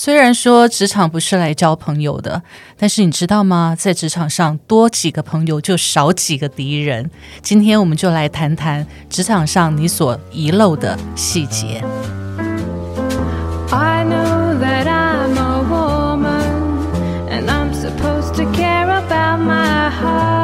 虽然说职场不是来交朋友的，但是你知道吗？在职场上多几个朋友就少几个敌人。今天我们就来谈谈职场上你所遗漏的细节。I know that I'm a woman and I'm supposed to care about my heart.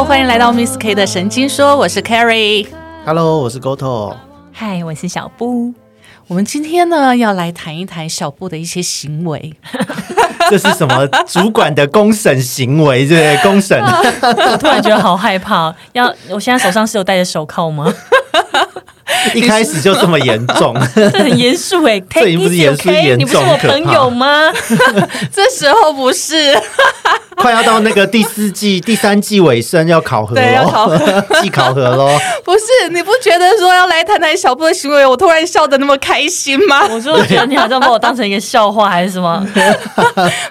Hello，欢迎来到 Miss K 的神经说，我是 Carrie。Hello，我是 Goto。嗨，我是小布。我们今天呢要来谈一谈小布的一些行为。这是什么主管的公审行为？对不对？公审，我突然觉得好害怕，要我现在手上是有戴着手铐吗？一开始就这么严重，这很严肃哎，这已经不是严肃？严你不是我朋友吗？这时候不是，快要到那个第四季、第三季尾声要考核对要考核，季考核喽。不是，你不觉得说要来谈谈小布的行为，我突然笑得那么开心吗？我就觉得你好像把我当成一个笑话还是什么？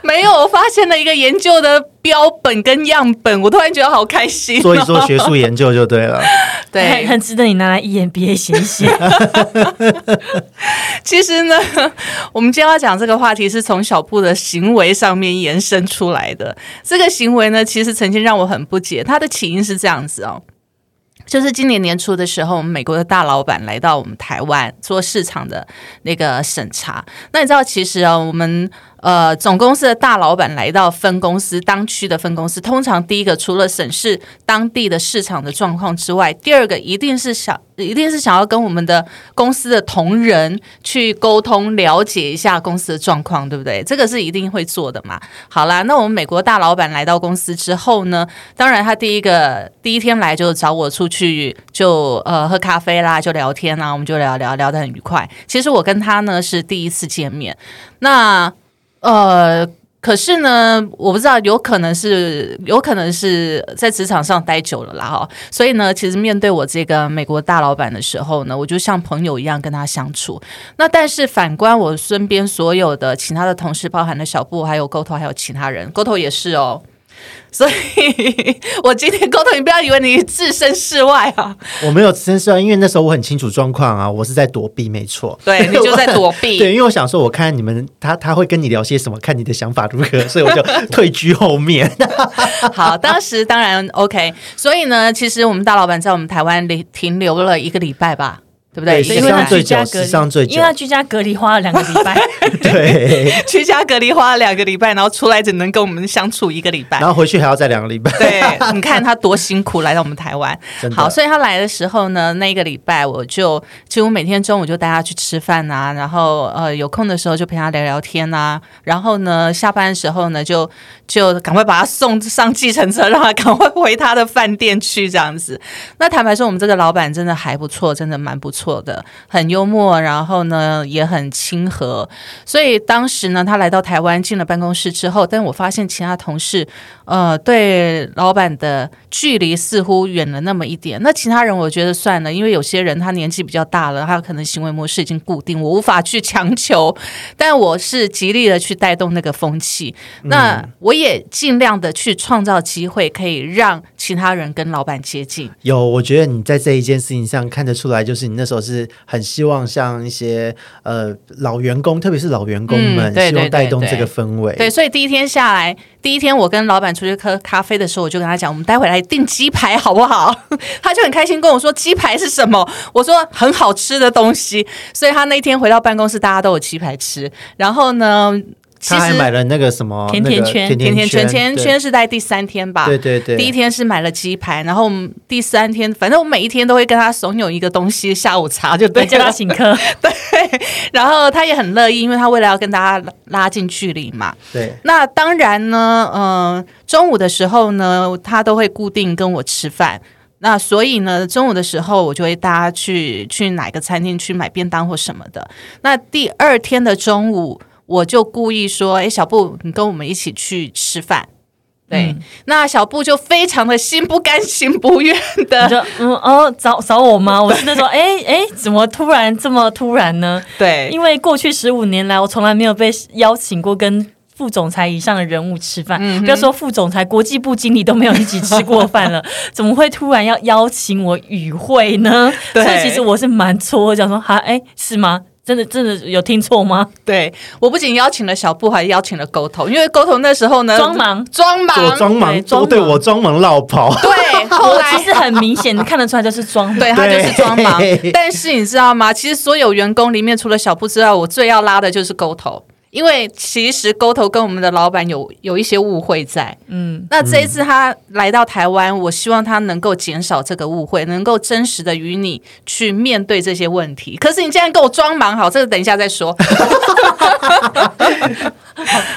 没有，我发现了一个研究的标本跟样本，我突然觉得好开心、做一做学术研究就对了。对，很值得你拿来 E EMBA 写一写。其实呢，我们今天要讲这个话题是从小布的行为上面延伸出来的。这个行为呢，其实曾经让我很不解。它的起因是这样子哦。就是今年年初的时候，我们美国的大老板来到我们台湾做市场的那个审查。那你知道，其实啊，我们呃总公司的大老板来到分公司当区的分公司，通常第一个除了审视当地的市场的状况之外，第二个一定是想一定是想要跟我们的公司的同仁去沟通，了解一下公司的状况，对不对？这个是一定会做的嘛。好啦，那我们美国大老板来到公司之后呢，当然他第一个第一天来就找我出去，就呃喝咖啡啦，就聊天啦，我们就聊聊聊得很愉快。其实我跟他呢是第一次见面，那呃。可是呢，我不知道，有可能是有可能是在职场上待久了啦哈，所以呢，其实面对我这个美国大老板的时候呢，我就像朋友一样跟他相处。那但是反观我身边所有的其他的同事，包含了小布、还有沟头，还有其他人，沟头也是哦。所以，我今天沟通，你不要以为你置身事外啊，我没有置身事外，因为那时候我很清楚状况啊，我是在躲避，没错。对你就在躲避。对，因为我想说，我看你们他他会跟你聊些什么，看你的想法如何，所以我就退居后面。好，当时当然 OK，所以呢，其实我们大老板在我们台湾里停留了一个礼拜吧，对不对？因为他居家隔离因为。他居家隔离花了两个礼拜，对，居家隔离花了两个礼拜，然后出来只能跟我们相处一个礼拜然。后回去还要再两个礼拜。对，你看他多辛苦来到我们台湾。好，所以他来的时候呢，那一个礼拜我就几乎每天中午就带他去吃饭啊，然后呃有空的时候就陪他聊聊天啊，然后呢下班的时候呢就就赶快把他送上计程车，让他赶快回他的饭店去这样子。那坦白说，我们这个老板真的还不错，真的蛮不错的，很幽默，然后呢也很亲和。所以当时呢，他来到台湾进了办公室之后，但我发现其他同事呃对老板的距离似乎远了那么一点。那其他人我觉得算了，因为有些人他年纪比较大了，他可能行为模式已经固定，我无法去强求。但我是极力的去带动那个风气，那我也尽量的去创造机会，可以让其他人跟老板接近。有，我觉得你在这一件事情上看得出来，就是你那时候是很希望像一些呃老员工，特别是老员工们，嗯对希望带动这个氛围。对，所以第一天下来，第一天我跟老板出去喝咖啡的时候，我就跟他讲，我们待会来订鸡排好不好？他就很开心跟我说鸡排是什么，我说很好吃的东西，所以他那天回到办公室，大家都有鸡排吃。然后呢，其他还实买了那个什么甜甜圈那个甜甜甜圈，甜甜圈是在第三天吧？对对对，第一天是买了鸡排，然后我们第三天，反正我每一天都会跟他怂恿一个东西，下午茶就对对，叫他。请客。对，然后他也很乐意，因为他为了要跟大家拉拉近距离嘛。对那当然呢，呃，中午的时候呢，他都会固定跟我吃饭。那所以呢，中午的时候我就会大家去去哪个餐厅去买便当或什么的。那第二天的中午，我就故意说：“哎，小布，你跟我们一起去吃饭。”对，那小布就非常的心不甘情不愿的我，就嗯哦，找找我吗？我是那种哎哎，怎么突然这么突然呢？对，因为过去十五年来，我从来没有被邀请过跟副总裁以上的人物吃饭，嗯不要说副总裁，国际部经理都没有一起吃过饭了，怎么会突然要邀请我与会呢？对所以其实我是蛮错，想说哈，哎，是吗？真的真的有听错吗？对，我不仅邀请了小布，还邀请了沟头，因为沟头那时候呢装忙装忙，我装忙对，装我对我装忙绕跑。对，后来其实很明显看得出来就是装忙。对他就是装忙，但是你知道吗？其实所有员工里面，除了小布之外，我最要拉的就是沟头。因为其实沟头跟我们的老板有有一些误会在，嗯，那这一次他来到台湾，我希望他能够减少这个误会，能够真实的与你去面对这些问题。可是你竟然给我装忙，好，这个等一下再说。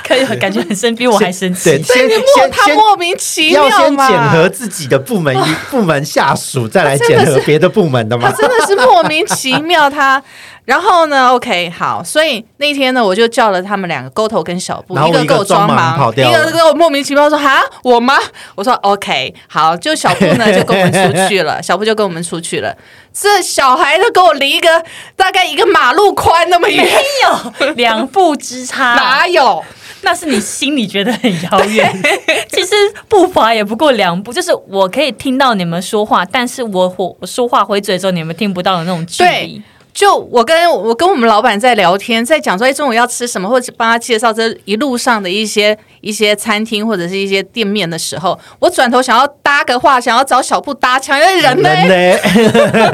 可以感觉很生，比我还生气对，。先他莫名其要妙要，先检核自己的部门部门下属，再来检核别的部门的他？真的是莫名其妙他。然后呢？OK，好，所以那天呢，我就叫了他们两个勾头跟小布，一个一个给我装装忙一个给我莫名其妙说哈我吗？我说 OK，好，就小布呢就跟我们出去了，小布就跟我们出去了。这小孩都跟我离一个大概一个马路宽那么远，有 两步之差，哪有？那是你心里觉得很遥远。其实步伐也不过两步，就是我可以听到你们说话，但是我我我说话回嘴的时候，你们听不到的那种距离对。就我跟我跟我们老板在聊天，在讲说，哎，中午要吃什么，或者帮他介绍这一路上的一些一些餐厅或者是一些店面的时候，我转头想要搭个话，想要找小布搭腔，因为人呢，人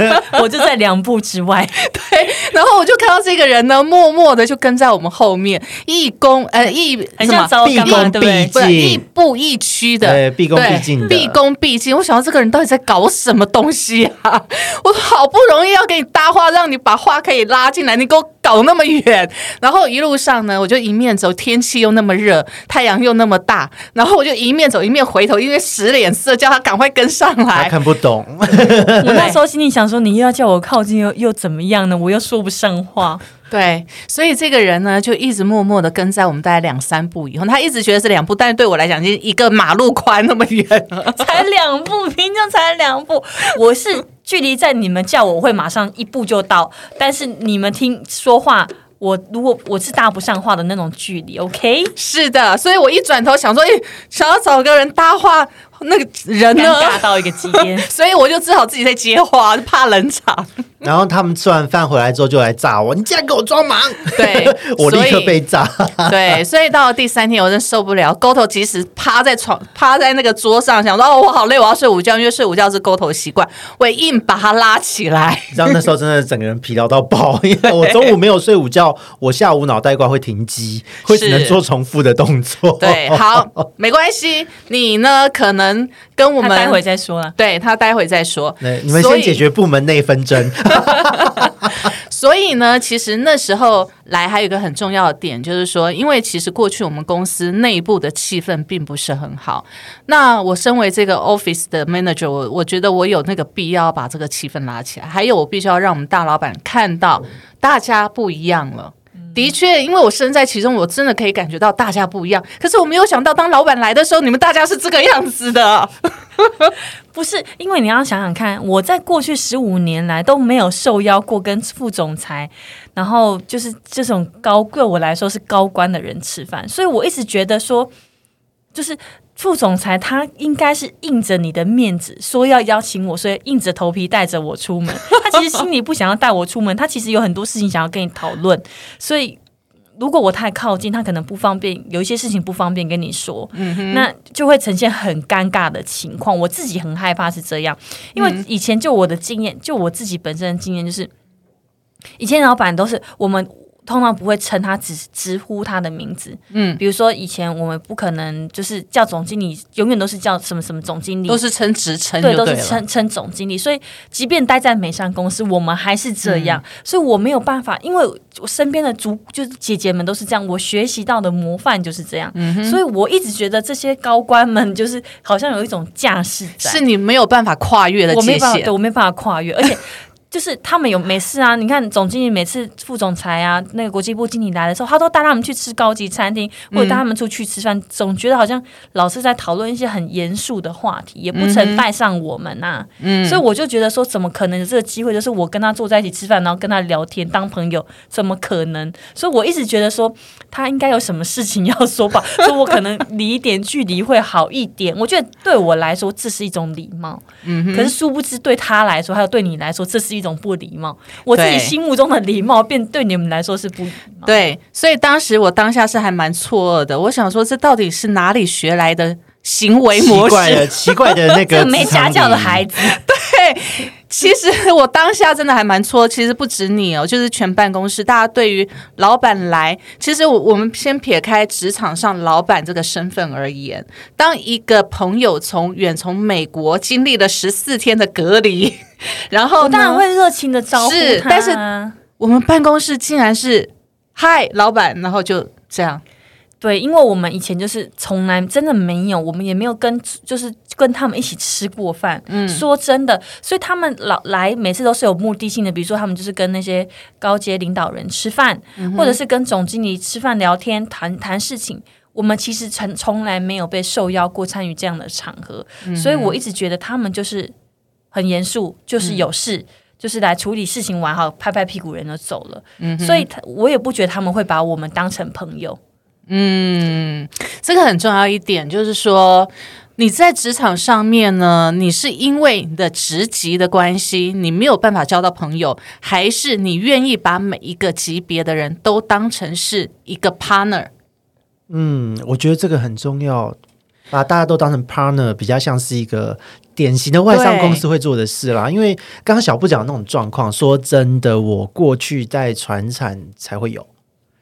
呢？我就在两步之外，对，然后我就看到这个人呢，默默的就跟在我们后面，一恭呃一很什么毕恭毕？不是一步一趋的，对毕恭毕敬毕恭毕敬。我想到这个人到底在搞什么东西啊？我好不容易要给你搭话，让你把话可以拉进来，你给我搞那么远。然后一路上呢，我就一面走，天气又那么热，太阳又那么大，然后我就一面走一面回头，因为使脸色叫他赶快跟上来他。看不懂，我那时候心里想说，你又要叫我靠近，又又怎么样呢？我又说不上话。对，所以这个人呢，就一直默默的跟在我们大概两三步以后，他一直觉得是两步，但是对我来讲，就一个马路宽那么远了。才两步，平常才两步。我是距离在你们叫我，会马上一步就到，但是你们听说话，我如果我是搭不上话的那种距离，OK？是的，所以我一转头想说，哎、想要找个人搭话，那个人尴呢？尬到一个极点。所以我就只好自己在接话，怕冷场。然后他们吃完饭回来之后就来炸我，你竟然给我装忙！对我立刻被炸。对，所以到了第三天，我真受不了。沟头即使趴在床，趴在那个桌上，想说哦，我好累，我要睡午觉，因为睡午觉是沟头习惯，我硬把他拉起来。你知道那时候真的整个人疲劳到爆，因为我中午没有睡午觉，我下午脑袋瓜会停机，会只能做重复的动作。对，好，没关系，你呢可能跟我们待会再说了。对他待会再说。你们先解决部门内纷争。所以呢，其实那时候来还有一个很重要的点，就是说，因为其实过去我们公司内部的气氛并不是很好。那我身为这个 office 的 manager，我我觉得我有那个必要把这个气氛拉起来，还有我必须要让我们大老板看到大家不一样了。的确，因为我身在其中，我真的可以感觉到大家不一样。可是我没有想到，当老板来的时候，你们大家是这个样子的。不是，因为你要想想看，我在过去十五年来都没有受邀过跟副总裁，然后就是这种高对我来说是高官的人吃饭，所以我一直觉得说，就是副总裁他应该是硬着你的面子说要邀请我，所以硬着头皮带着我出门。他其实心里不想要带我出门，他其实有很多事情想要跟你讨论，所以。如果我太靠近，他可能不方便，有一些事情不方便跟你说，那就会呈现很尴尬的情况。我自己很害怕是这样，因为以前就我的经验，就我自己本身的经验，就是以前老板都是我们通常不会称他直直呼他的名字，嗯，比如说以前我们不可能就是叫总经理，永远都是叫什么什么总经理，都是称职称对，都是。称称总经理，所以即便待在美商公司，我们还是这样，嗯。所以我没有办法，因为我身边的主就是姐姐们都是这样，我学习到的模范就是这样，嗯所以我一直觉得这些高官们就是好像有一种架势在，是你没有办法跨越的界我没办法。我没办法跨越，而且。就是他们有没事啊？你看总经理每次副总裁啊，那个国际部经理来的时候，他都带他们去吃高级餐厅，或者带他们出去吃饭，总觉得好像老是在讨论一些很严肃的话题，也不曾带上我们呐、嗯所以我就觉得说，怎么可能有这个机会？就是我跟他坐在一起吃饭，然后跟他聊天当朋友，怎么可能？所以我一直觉得说，他应该有什么事情要说吧，所以我可能离一点距离会好一点。我觉得对我来说，这是一种礼貌。嗯可是殊不知，对他来说，还有对你来说，这是一种不礼貌。我自己心目中的礼貌，便对你们来说是不礼貌。对，所以当时我当下是还蛮错愕的，我想说这到底是哪里学来的行为奇模怪的式？奇怪的那个个没家教的孩子，子，其实我当下真的还蛮错，其实不止你哦，就是全办公室大家对于老板来，其实我我们先撇开职场上老板这个身份而言，当一个朋友从远从美国经历了十四天的隔离，然后当然会热情的招呼。但是我们办公室竟然是嗨老板，然后就这样。对，因为我们以前就是从来真的没有，我们也没有跟就是跟他们一起吃过饭。嗯，说真的，所以他们老来每次都是有目的性的，比如说他们就是跟那些高阶领导人吃饭，或者是跟总经理吃饭聊天谈谈事情。我们其实从从来没有被受邀过参与这样的场合，所以我一直觉得他们就是很严肃，就是有事。就是来处理事情完好，拍拍屁股人就走了。嗯所以他我也不觉得他们会把我们当成朋友。嗯，这个很重要一点，就是说你在职场上面呢，你是因为你的职级的关系，你没有办法交到朋友，还是你愿意把每一个级别的人都当成是一个 partner？嗯，我觉得这个很重要，把大家都当成 partner，比较像是一个典型的外商公司会做的事啦。因为刚刚小布讲的那种状况，说真的，我过去在传产才会有。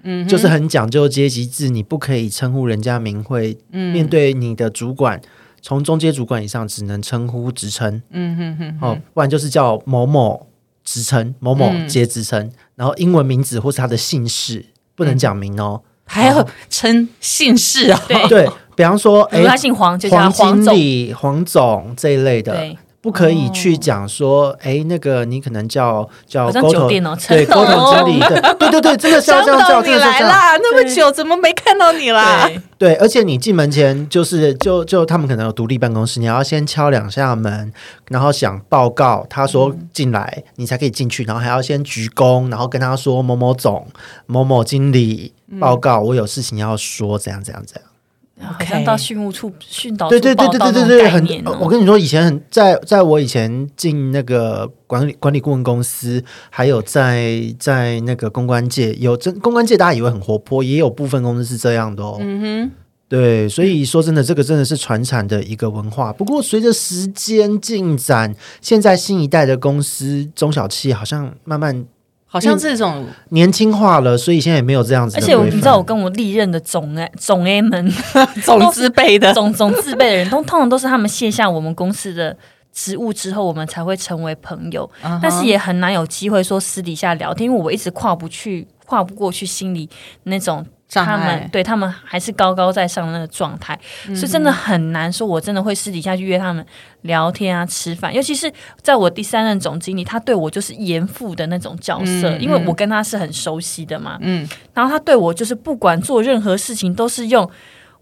嗯，就是很讲究阶级制，你不可以称呼人家名讳。嗯，面对你的主管，从中阶主管以上只能称呼职称。嗯哼哼，哦，不然就是叫某某职称、某某阶职称，然后英文名字或是他的姓氏不能讲名哦。还要称姓氏啊、对对比方说，哎比如，他姓黄，就叫黄黄总。经理、黄总这一类的，对，不可以去讲说，哎，那个你可能叫叫沟通，酒店哦对，陈沟通董经理，对对对对，真的是要这样叫，你。来啦！那么久，怎么没看到你啦？对，对，而且你进门前就是就就他们可能有独立办公室，你要先敲两下门，然后想报告，他说进来，你才可以进去，然后还要先鞠躬，然后跟他说某某总、某某经理报告，我有事情要说，怎样怎样怎样。好像到训务处、训导处对对对对对对对，很我跟你说，以前很在在我以前进那个管理管理顾问公司，还有在在那个公关界，有真公关界大家以为很活泼，也有部分公司是这样的哦。嗯哼，对，所以说真的，这个真的是传产的一个文化。不过随着时间进展，现在新一代的公司中小企业好像慢慢好像这种年轻化了，所以现在也没有这样子而。且你知道，我跟我历任的总 A 总 A 们、总自辈的，总总自备的人，通通常都是他们卸下我们公司的职务之后，我们才会成为朋友。嗯但是也很难有机会说私底下聊天，因为我一直跨不去、跨不过去心里那种他们对他们还是高高在上的那个状态，所以真的很难说，我真的会私底下去约他们聊天啊、吃饭。尤其是在我第三任总经理，他对我就是严父的那种角色，嗯因为我跟他是很熟悉的嘛。嗯，然后他对我就是不管做任何事情都是用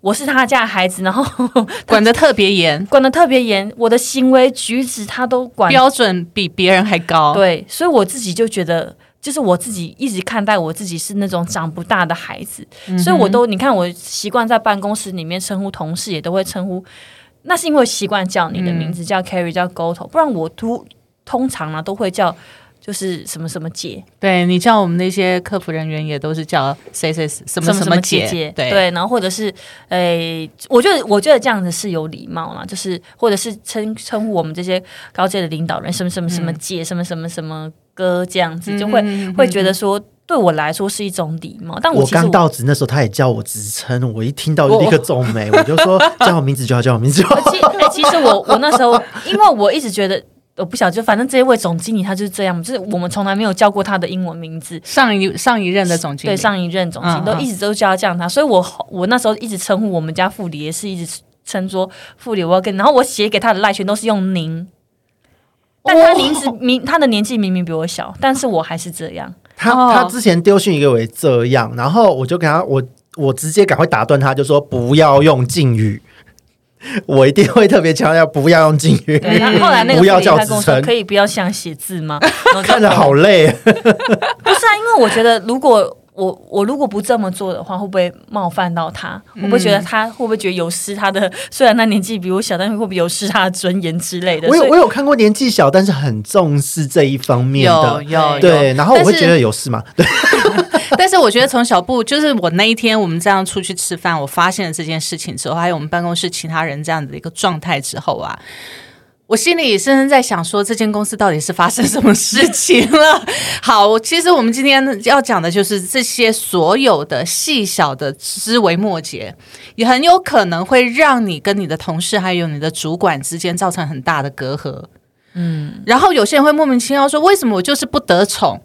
我是他家的孩子，然后 管的特别严，管的特别严，我的行为举止他都管标准比别人还高。对，所以我自己就觉得，就是我自己一直看待我自己是那种长不大的孩子，所以我都你看我习惯在办公室里面称呼同事也都会称呼，那是因为习惯叫你的名字、叫 Carrie 叫 Goto，不然我都通常呢都会叫就是什么什么姐，对你叫我们那些客服人员也都是叫谁谁什么什么姐，对。对，然后或者是诶、我觉得我觉得这样子是有礼貌啦，就是或者是称称呼我们这些高阶的领导人什么什么什么姐、什么什么什么哥这样子，就会、会觉得说对我来说是一种礼貌，但我刚到职那时候，他也叫我职称，我一听到就立刻皱眉，我就说 叫我名字就好，叫我名字就好。其哎、其实我我那时候，因为我一直觉得。我不晓得，就反正这一位总经理他就是这样，就是我们从来没有叫过他的英文名字，上一上一任的总经理，对上一任总经理都一直都叫他这样他，所以我我那时候一直称呼我们家副理也是一直称作副理，我要跟，然后我写给他的赖全都是用您，但他名字 明他的年纪明明比我小，但是我还是这样。他哦他之前丢讯给我也这样，然后我就给他我我直接赶快打断他，就说不要用敬语，我一定会特别强调不要用敬语，对，他后来那个不要叫可以不要想写字吗？看着好累。不是啊，因为我觉得如果我我如果不这么做的话，会不会冒犯到他？会不会觉得他会不会觉得有失他的？虽然他年纪比我小，但是会不会有失他的尊严之类的？我有我有看过年纪小，但是很重视这一方面的，有对，有然后我会觉得有事嘛，对，但是我觉得从小布，就是我那一天我们这样出去吃饭，我发现了这件事情之后，还有我们办公室其他人这样的一个状态之后啊。我心里深深在想，说这间公司到底是发生什么事情了？好，其实我们今天要讲的就是这些所有的细小的枝微末节，也很有可能会让你跟你的同事还有你的主管之间造成很大的隔阂。嗯，然后有些人会莫名其妙说，为什么我就是不得宠？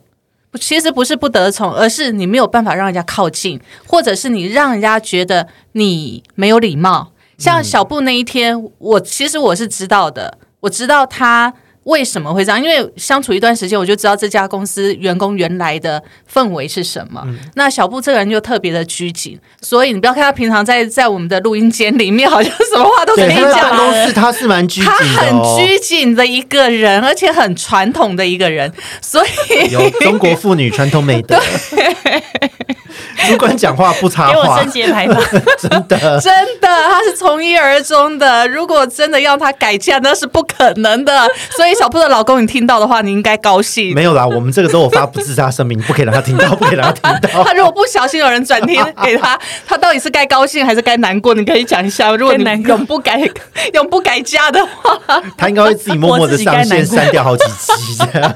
其实不是不得宠，而是你没有办法让人家靠近，或者是你让人家觉得你没有礼貌。像小布那一天，我其实我是知道的，我知道他为什么会这样，因为相处一段时间，我就知道这家公司员工原来的氛围是什么。那小布这个人就特别的拘谨，所以你不要看他平常在在我们的录音间里面，好像什么话都可对，以讲办。公室他是蛮拘谨他很哦，拘谨的一个人，而且很传统的一个人，所以有中国妇女传统美德。主管讲话不插话给我升，节牌吧。真的。真的，他是从一而终的。如果真的要他改嫁，那是不可能的。所以小布的老公，你听到的话，你应该高兴。没有啦，我们这个都有发不自杀声明，不可以让他听到，不可以让他听到。他如果不小心有人转贴给他，他到底是该高兴还是该难过？你可以讲一下。如果你难过永不改 永不改嫁的话，他应该会自己默默的上线删掉 好几集这样。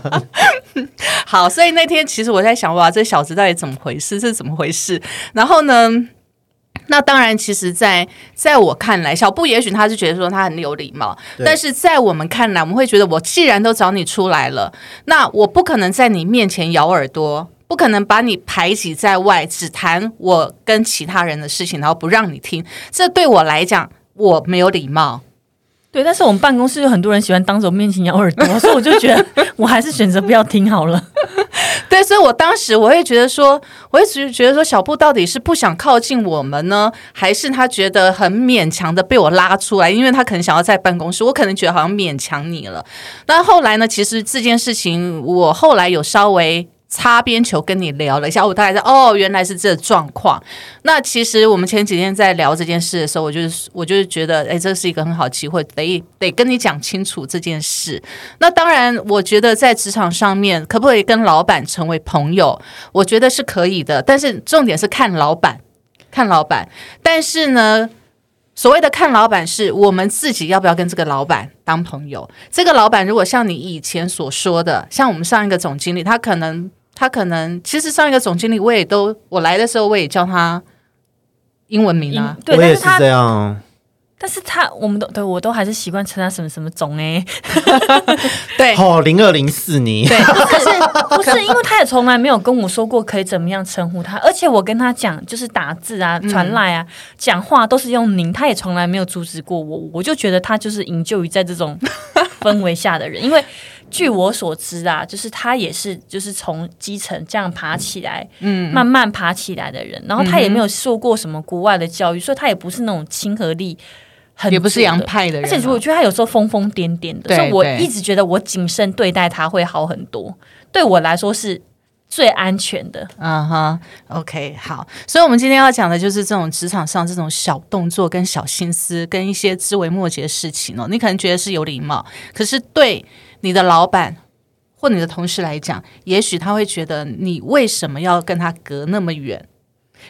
好。所以那天其实我在想，哇，这小子到底怎么回事？这是怎么回事？然后呢？那当然，其实在，在我看来，小布也许他是觉得说他很有礼貌，但是在我们看来，我们会觉得，我既然都找你出来了，那我不可能在你面前咬耳朵，不可能把你排挤在外，只谈我跟其他人的事情，然后不让你听。这对我来讲，我没有礼貌。对，但是我们办公室有很多人喜欢当着我面前咬耳朵，所以我就觉得我还是选择不要听好了。对，所以我当时我会觉得说，我一直觉得说，小布到底是不想靠近我们呢，还是他觉得很勉强的被我拉出来？因为他可能想要在办公室，我可能觉得好像勉强你了。那后来呢，其实这件事情我后来有稍微。擦边球跟你聊了一下，我大概知道哦，原来是这状况。那其实我们前几天在聊这件事的时候，我就是我就是觉得，哎，这是一个很好机会，得得跟你讲清楚这件事。那当然，我觉得在职场上面，可不可以跟老板成为朋友？我觉得是可以的，但是重点是看老板，看老板。但是呢，所谓的看老板，是我们自己要不要跟这个老板当朋友？这个老板如果像你以前所说的，像我们上一个总经理，他可能他可能，其实上一个总经理我也都我来的时候我也叫他英文名啊，对，我也是但是他这样。但是他我们都对我都还是习惯称他什么什么总哎、对。哦，零二零四年，对，可是不是 因为他也从来没有跟我说过可以怎么样称呼他，而且我跟他讲就是打字啊、传来啊、讲话都是用您，他也从来没有阻止过我，我就觉得他就是营救于在这种氛围下的人，因为据我所知啊，就是他也是就是从基层这样爬起来，嗯，慢慢爬起来的人，然后他也没有受过什么国外的教育，所以他也不是那种亲和力很也不是洋派的人啊、而且我觉得他有时候疯疯癫癫的，所以我一直觉得我谨慎对待他会好很多，对我来说是最安全的。嗯哼，OK，好，所以我们今天要讲的就是这种职场上这种小动作、跟小心思、跟一些枝微末节的事情哦。你可能觉得是有礼貌，可是对你的老板或你的同事来讲，也许他会觉得你为什么要跟他隔那么远？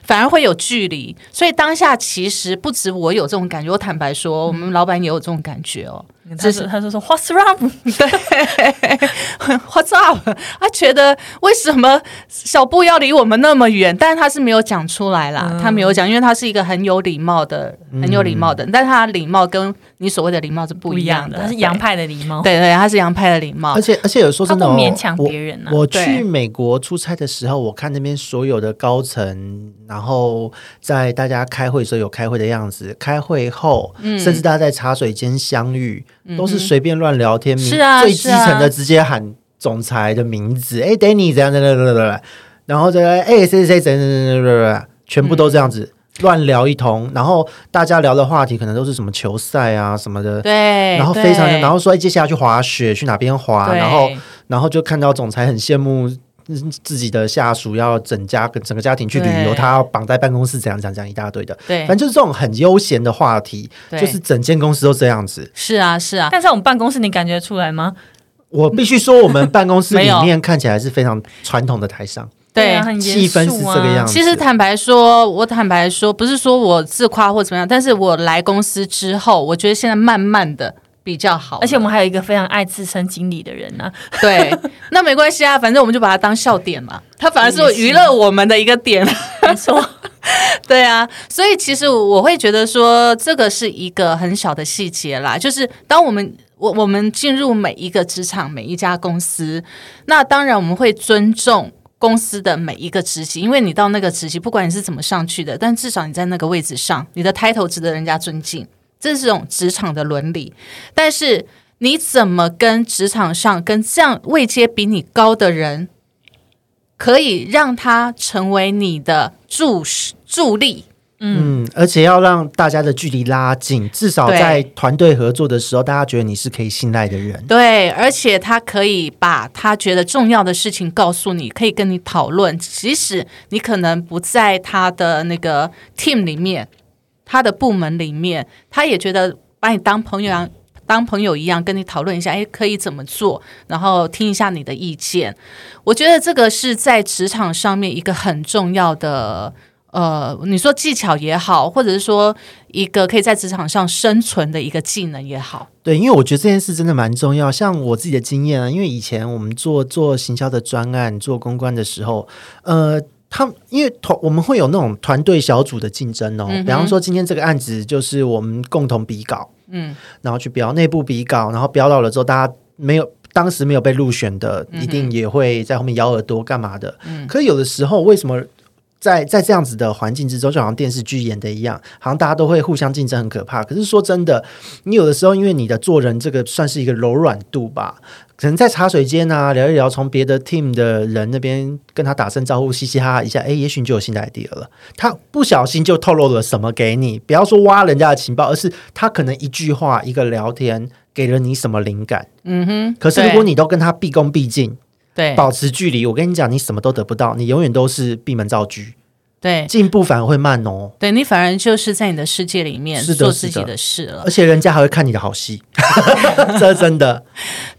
反而会有距离，所以当下其实不止我有这种感觉，我坦白说，我们老板也有这种感觉哦。他是他就说 What's wrong？What's up？他觉得为什么小布要离我们那么远？但是他是没有讲出来啦，他没有讲，因为他是一个很有礼貌的、很有礼貌的人，但他的礼貌跟你所谓的礼貌是不不一样的，一样的，它是洋派的礼貌，对。对对，他是洋派的礼貌而，且而且有说他真的、哦，不勉强我别人啊。我对去美国出差的时候，我看那边所有的高层，然后在大家开会的时候有开会的样子，开会后，嗯甚至大家在茶水间相遇，都是随便乱聊天，是啊最基层的直接喊总裁的名字，哎，Danny 怎样怎样怎样怎样，然后再来哎谁谁谁怎样怎样怎样怎样，全部都这样子。乱聊一通，然后大家聊的话题可能都是什么球赛啊什么的，对，然后非常，然后说哎接下来去滑雪，去哪边滑，然后然后就看到总裁很羡慕嗯自己的下属要整家整个家庭去旅游，他要绑在办公室怎样怎样怎样一大堆的，对。反正就是这种很悠闲的话题，就是整间公司都这样子。是啊是啊，但在我们办公室，你感觉出来吗？我必须说，我们办公室 里面看起来是非常传统的台上，对气氛是这个样子。其实坦白说，我坦白说，不是说我自夸或怎么样，但是我来公司之后，我觉得现在慢慢的比较好，而且我们还有一个非常爱自称经理的人呢、对，那没关系啊，反正我们就把它当笑点嘛，他反而是娱乐我们的一个点。没错，对啊，所以其实我会觉得说，这个是一个很小的细节啦，就是当我们我我们进入每一个职场、每一家公司，那当然我们会尊重。公司的每一个职级，因为你到那个职级，不管你是怎么上去的，但至少你在那个位置上，你的 title 值得人家尊敬，这是这种职场的伦理。但是你怎么跟职场上跟这样位阶比你高的人，可以让他成为你的助助力？嗯，而且要让大家的距离拉近，至少在团队合作的时候，大家觉得你是可以信赖的人。对，而且他可以把他觉得重要的事情告诉你，可以跟你讨论，即使你可能不在他的那个 team 里面，他的部门里面，他也觉得把你当朋友一样。当朋友一样跟你讨论一下，哎，可以怎么做？然后听一下你的意见。我觉得这个是在职场上面一个很重要的，呃，你说技巧也好，或者是说一个可以在职场上生存的一个技能也好。对，因为我觉得这件事真的蛮重要。像我自己的经验啊，因为以前我们做做行销的专案、做公关的时候，呃，他因为团我们会有那种团队小组的竞争哦。比方说，今天这个案子就是我们共同比稿，嗯，然后去标内部比稿，然后标到了之后，大家没有。当时没有被入选的，一定也会在后面咬耳朵干嘛的。嗯可是有的时候，为什么在在这样子的环境之中，就好像电视剧演的一样，好像大家都会互相竞争，很可怕。可是说真的，你有的时候因为你的做人这个算是一个柔软度吧，可能在茶水间啊聊一聊，从别的 team 的人那边跟他打声招呼，嘻嘻哈哈一下，哎，也许你就有新的 idea 了。他不小心就透露了什么给你，不要说挖人家的情报，而是他可能一句话、一个聊天给了你什么灵感。嗯哼。可是如果你都跟他毕恭毕敬，对保持距离，我跟你讲，你什么都得不到，你永远都是闭门造车，对进步反而会慢哦。对，你反而就是在你的世界里面是做自己的事了而。且人家还会看你的好戏，这真的。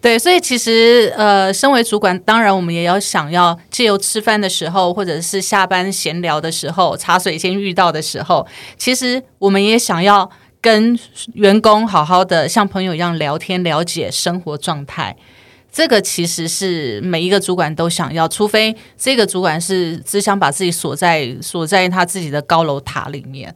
对，所以其实呃，身为主管，当然我们也要想要借由吃饭的时候，或者是下班闲聊的时候，茶水间遇到的时候，其实我们也想要跟员工好好的像朋友一样聊天，了解生活状态。这个其实是每一个主管都想要，除非这个主管是只想把自己锁在锁在他自己的高楼塔里面，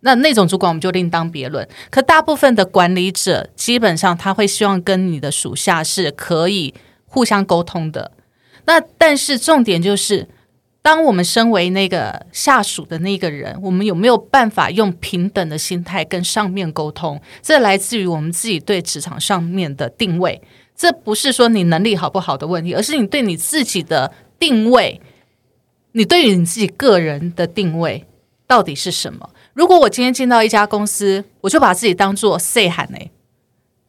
那那种主管我们就另当别论。可大部分的管理者，基本上他会希望跟你的属下是可以互相沟通的。那但是重点就是，当我们身为那个下属的那个人，我们有没有办法用平等的心态跟上面沟通？这来自于我们自己对职场上面的定位。这不是说你能力好不好的问题，而是你对你自己的定位，你对于你自己个人的定位到底是什么？如果我今天进到一家公司，我就把自己当做 say 喊呢，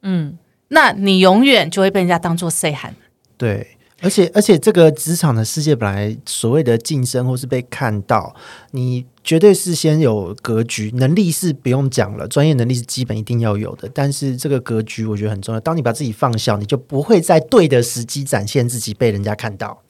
嗯，那你永远就会被人家当做 say 喊。对，而且而且这个职场的世界本来所谓的晋升或是被看到，你绝对是先有格局，能力是不用讲了，专业能力是基本一定要有的。但是这个格局我觉得很重要，当你把自己放小，你就不会在对的时机展现自己，被人家看到。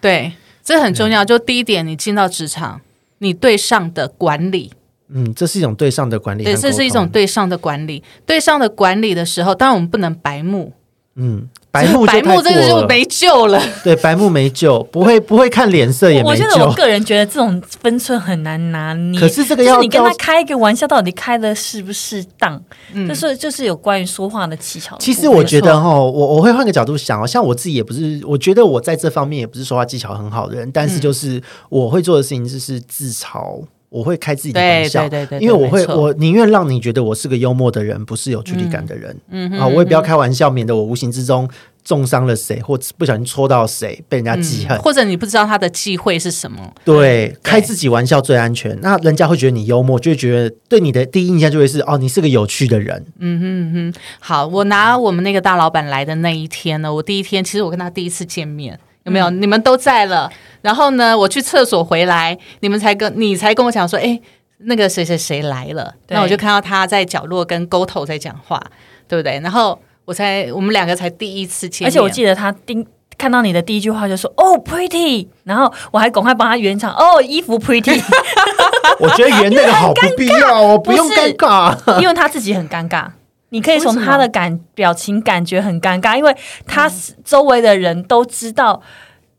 对，这很重要。就第一点，你进到职场，你对上的管理，嗯，这是一种对上的管理对，这是一种对上的管理。对上的管理的时候，当然我们不能白目，嗯，白目就白目这个就没救了。对白目没救，不会不会看脸色也没我觉得我救。个人觉得这种分寸很难拿捏。可是这个要就是你跟他告开一个玩笑，到底开的适不适当？嗯就是就是有关于说话的技巧的。其实我觉得哈，我我会换个角度想哦，像我自己也不是，我觉得我在这方面也不是说话技巧很好的人，但是就是我会做的事情就是自嘲。我会开自己的玩笑，对对对因为我会我宁愿让你觉得我是个幽默的人，不是有距离感的人。嗯啊，我也不要开玩笑，免得我无形之中重伤了谁，或不小心戳到谁，被人家记恨。或者你不知道他的忌讳是什么，对，开自己玩笑最安全。那人家会觉得你幽默，就会觉得对你的第一印象就会是哦，你是个有趣的人。嗯哼哼好，我拿我们那个大老板来的那一天呢，我第一天其实我跟他第一次见面，有没有？你们都在了。然后呢，我去厕所回来，你们才跟你才跟我讲说，哎，那个谁谁谁来了。对那我就看到他在角落跟沟头在讲话，对不对？然后我才我们两个才第一次见面，而且我记得他盯看到你的第一句话就说“哦，pretty”，然后我还赶快帮他圆场，哦，衣服 pretty，我觉得圆那个好不必要哦，不用尴尬。因为他自己很尴尬。你可以从他的感表情感觉很尴尬，因为他是周围的人都知道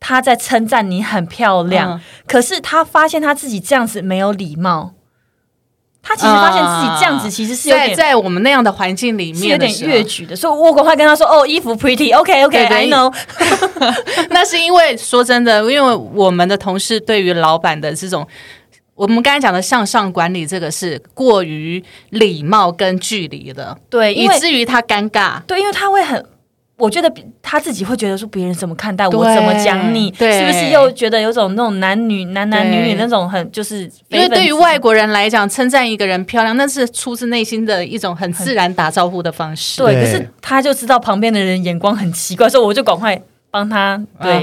他在称赞你很漂亮，嗯可是他发现他自己这样子没有礼貌。他其实发现自己这样子其实是有在点在我们那样的环境里是有点越矩的，所以我赶快跟他说：“哦，衣服 pretty，OK OK，I、对对 know。那是因为说真的，因为我们的同事对于老板的这种，我们刚才讲的向上管理，这个是过于礼貌跟距离的，对，以至于他尴尬。对，因为他会很，我觉得比他自己会觉得说别人怎么看待我，怎么讲你，对是不是又觉得有种那种男女男男女女那种很就是因为对于外国人来讲，称赞一个人漂亮，那是出自内心的一种很自然打招呼的方式。对，可是他就知道旁边的人眼光很奇怪，所以我就赶快帮他，对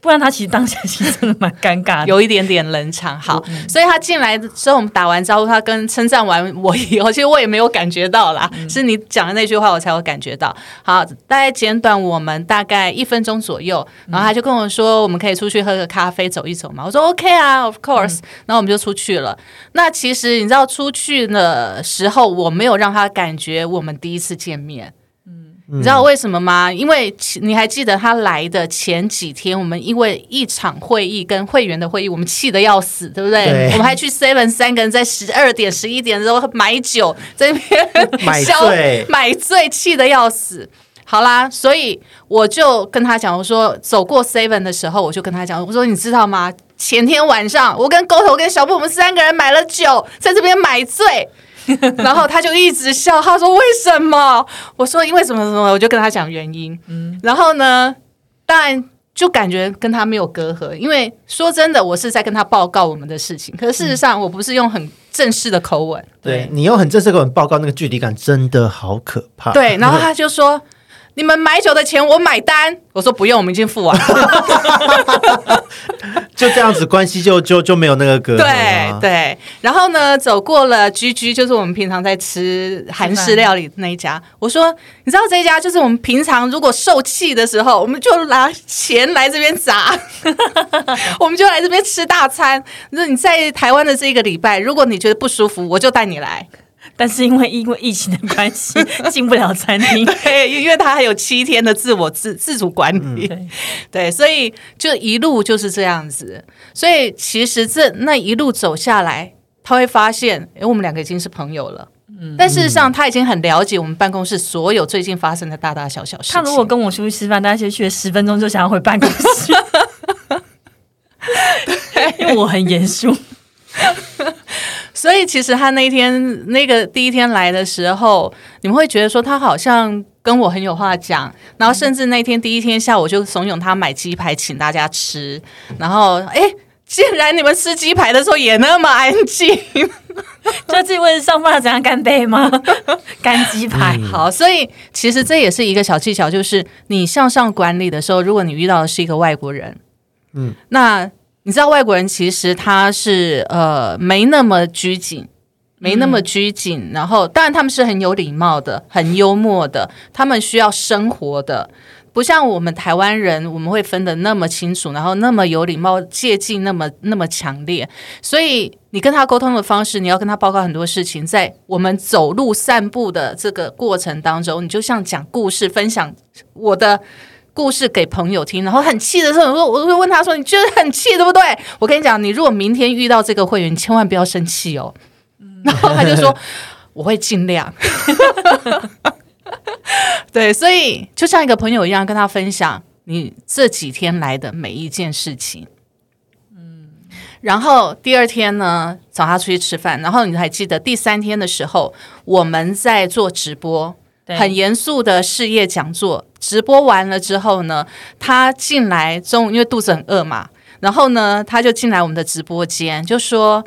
不然他其实当下其实真的蛮尴尬的。有一点点冷场。好，所以他进来之后，我们打完招呼，他跟称赞完我以后，其实我也没有感觉到啦，是你讲的那句话我才有感觉到。好，大概简短我们大概一分钟左右，然后他就跟我说，我们可以出去喝个咖啡，走一走嘛。我说 OK 啊，Of course，、然后我们就出去了。那其实你知道，出去的时候我没有让他感觉我们第一次见面。你知道为什么吗？因为你还记得他来的前几天，我们因为一场会议跟会员的会议，我们气得要死，对不对？对我们还去 Seven 三个人在十二点、十一点的时候买酒，在那边 买消醉买醉，气得要死。好啦，所以我就跟他讲，我说走过 Seven 的时候，我就跟他讲，我说你知道吗？前天晚上我跟沟头跟小布，我们三个人买了酒，在这边买醉。然后他就一直笑，他说为什么？我说因为什么什么，我就跟他讲原因。嗯然后呢，当然就感觉跟他没有隔阂，因为说真的，我是在跟他报告我们的事情，可是事实上我不是用很正式的口吻。对你用很正式的口吻报告，那个距离感真的好可怕。对，然后他就说。你们买酒的钱我买单，我说不用，我们已经付完了。就这样子，关系就就就没有那个隔阂对了。对，然后呢，走过了居居，就是我们平常在吃韩式料理的那一家。我说，你知道这一家就是我们平常如果受气的时候，我们就拿钱来这边砸，我们就来这边吃大餐。那你在台湾的这一个礼拜，如果你觉得不舒服，我就带你来。但是因为因为疫情的关系，进不了餐厅。对，因为他还有七天的自我自自主管理，对对，所以就一路就是这样子。所以其实这那一路走下来，他会发现，哎，我们两个已经是朋友了。但事实上，他已经很了解我们办公室所有最近发生的大大小小事情。他如果跟我出去吃饭，大家去了十分钟就想要回办公室，因为我很严肃。所以其实他那一天那个第一天来的时候，你们会觉得说他好像跟我很有话讲，然后甚至那天第一天下午就怂恿他买鸡排请大家吃，然后哎，竟然你们吃鸡排的时候也那么安静。就自己问上班怎样干杯吗？干鸡排。好，所以其实这也是一个小技巧，就是你向上管理的时候，如果你遇到的是一个外国人，嗯，那你知道外国人其实他是呃没那么拘谨。没那么拘谨，然后当然他们是很有礼貌的，很幽默的，他们需要生活的，不像我们台湾人，我们会分得那么清楚，然后那么有礼貌，借镜那么那么强烈。所以你跟他沟通的方式，你要跟他报告很多事情，在我们走路散步的这个过程当中，你就像讲故事，分享我的。故事给朋友听，然后很气的时候，我说我会问他说：“你觉得很气对不对？”我跟你讲，你如果明天遇到这个会员，你千万不要生气哦。然后他就说：“ 我会尽量。”对，所以就像一个朋友一样，跟他分享你这几天来的每一件事情。嗯，然后第二天呢，找他出去吃饭，然后你还记得第三天的时候，我们在做直播，对很严肃的事业讲座。直播完了之后呢，他进来中午因为肚子很饿嘛，然后呢，他就进来我们的直播间，就说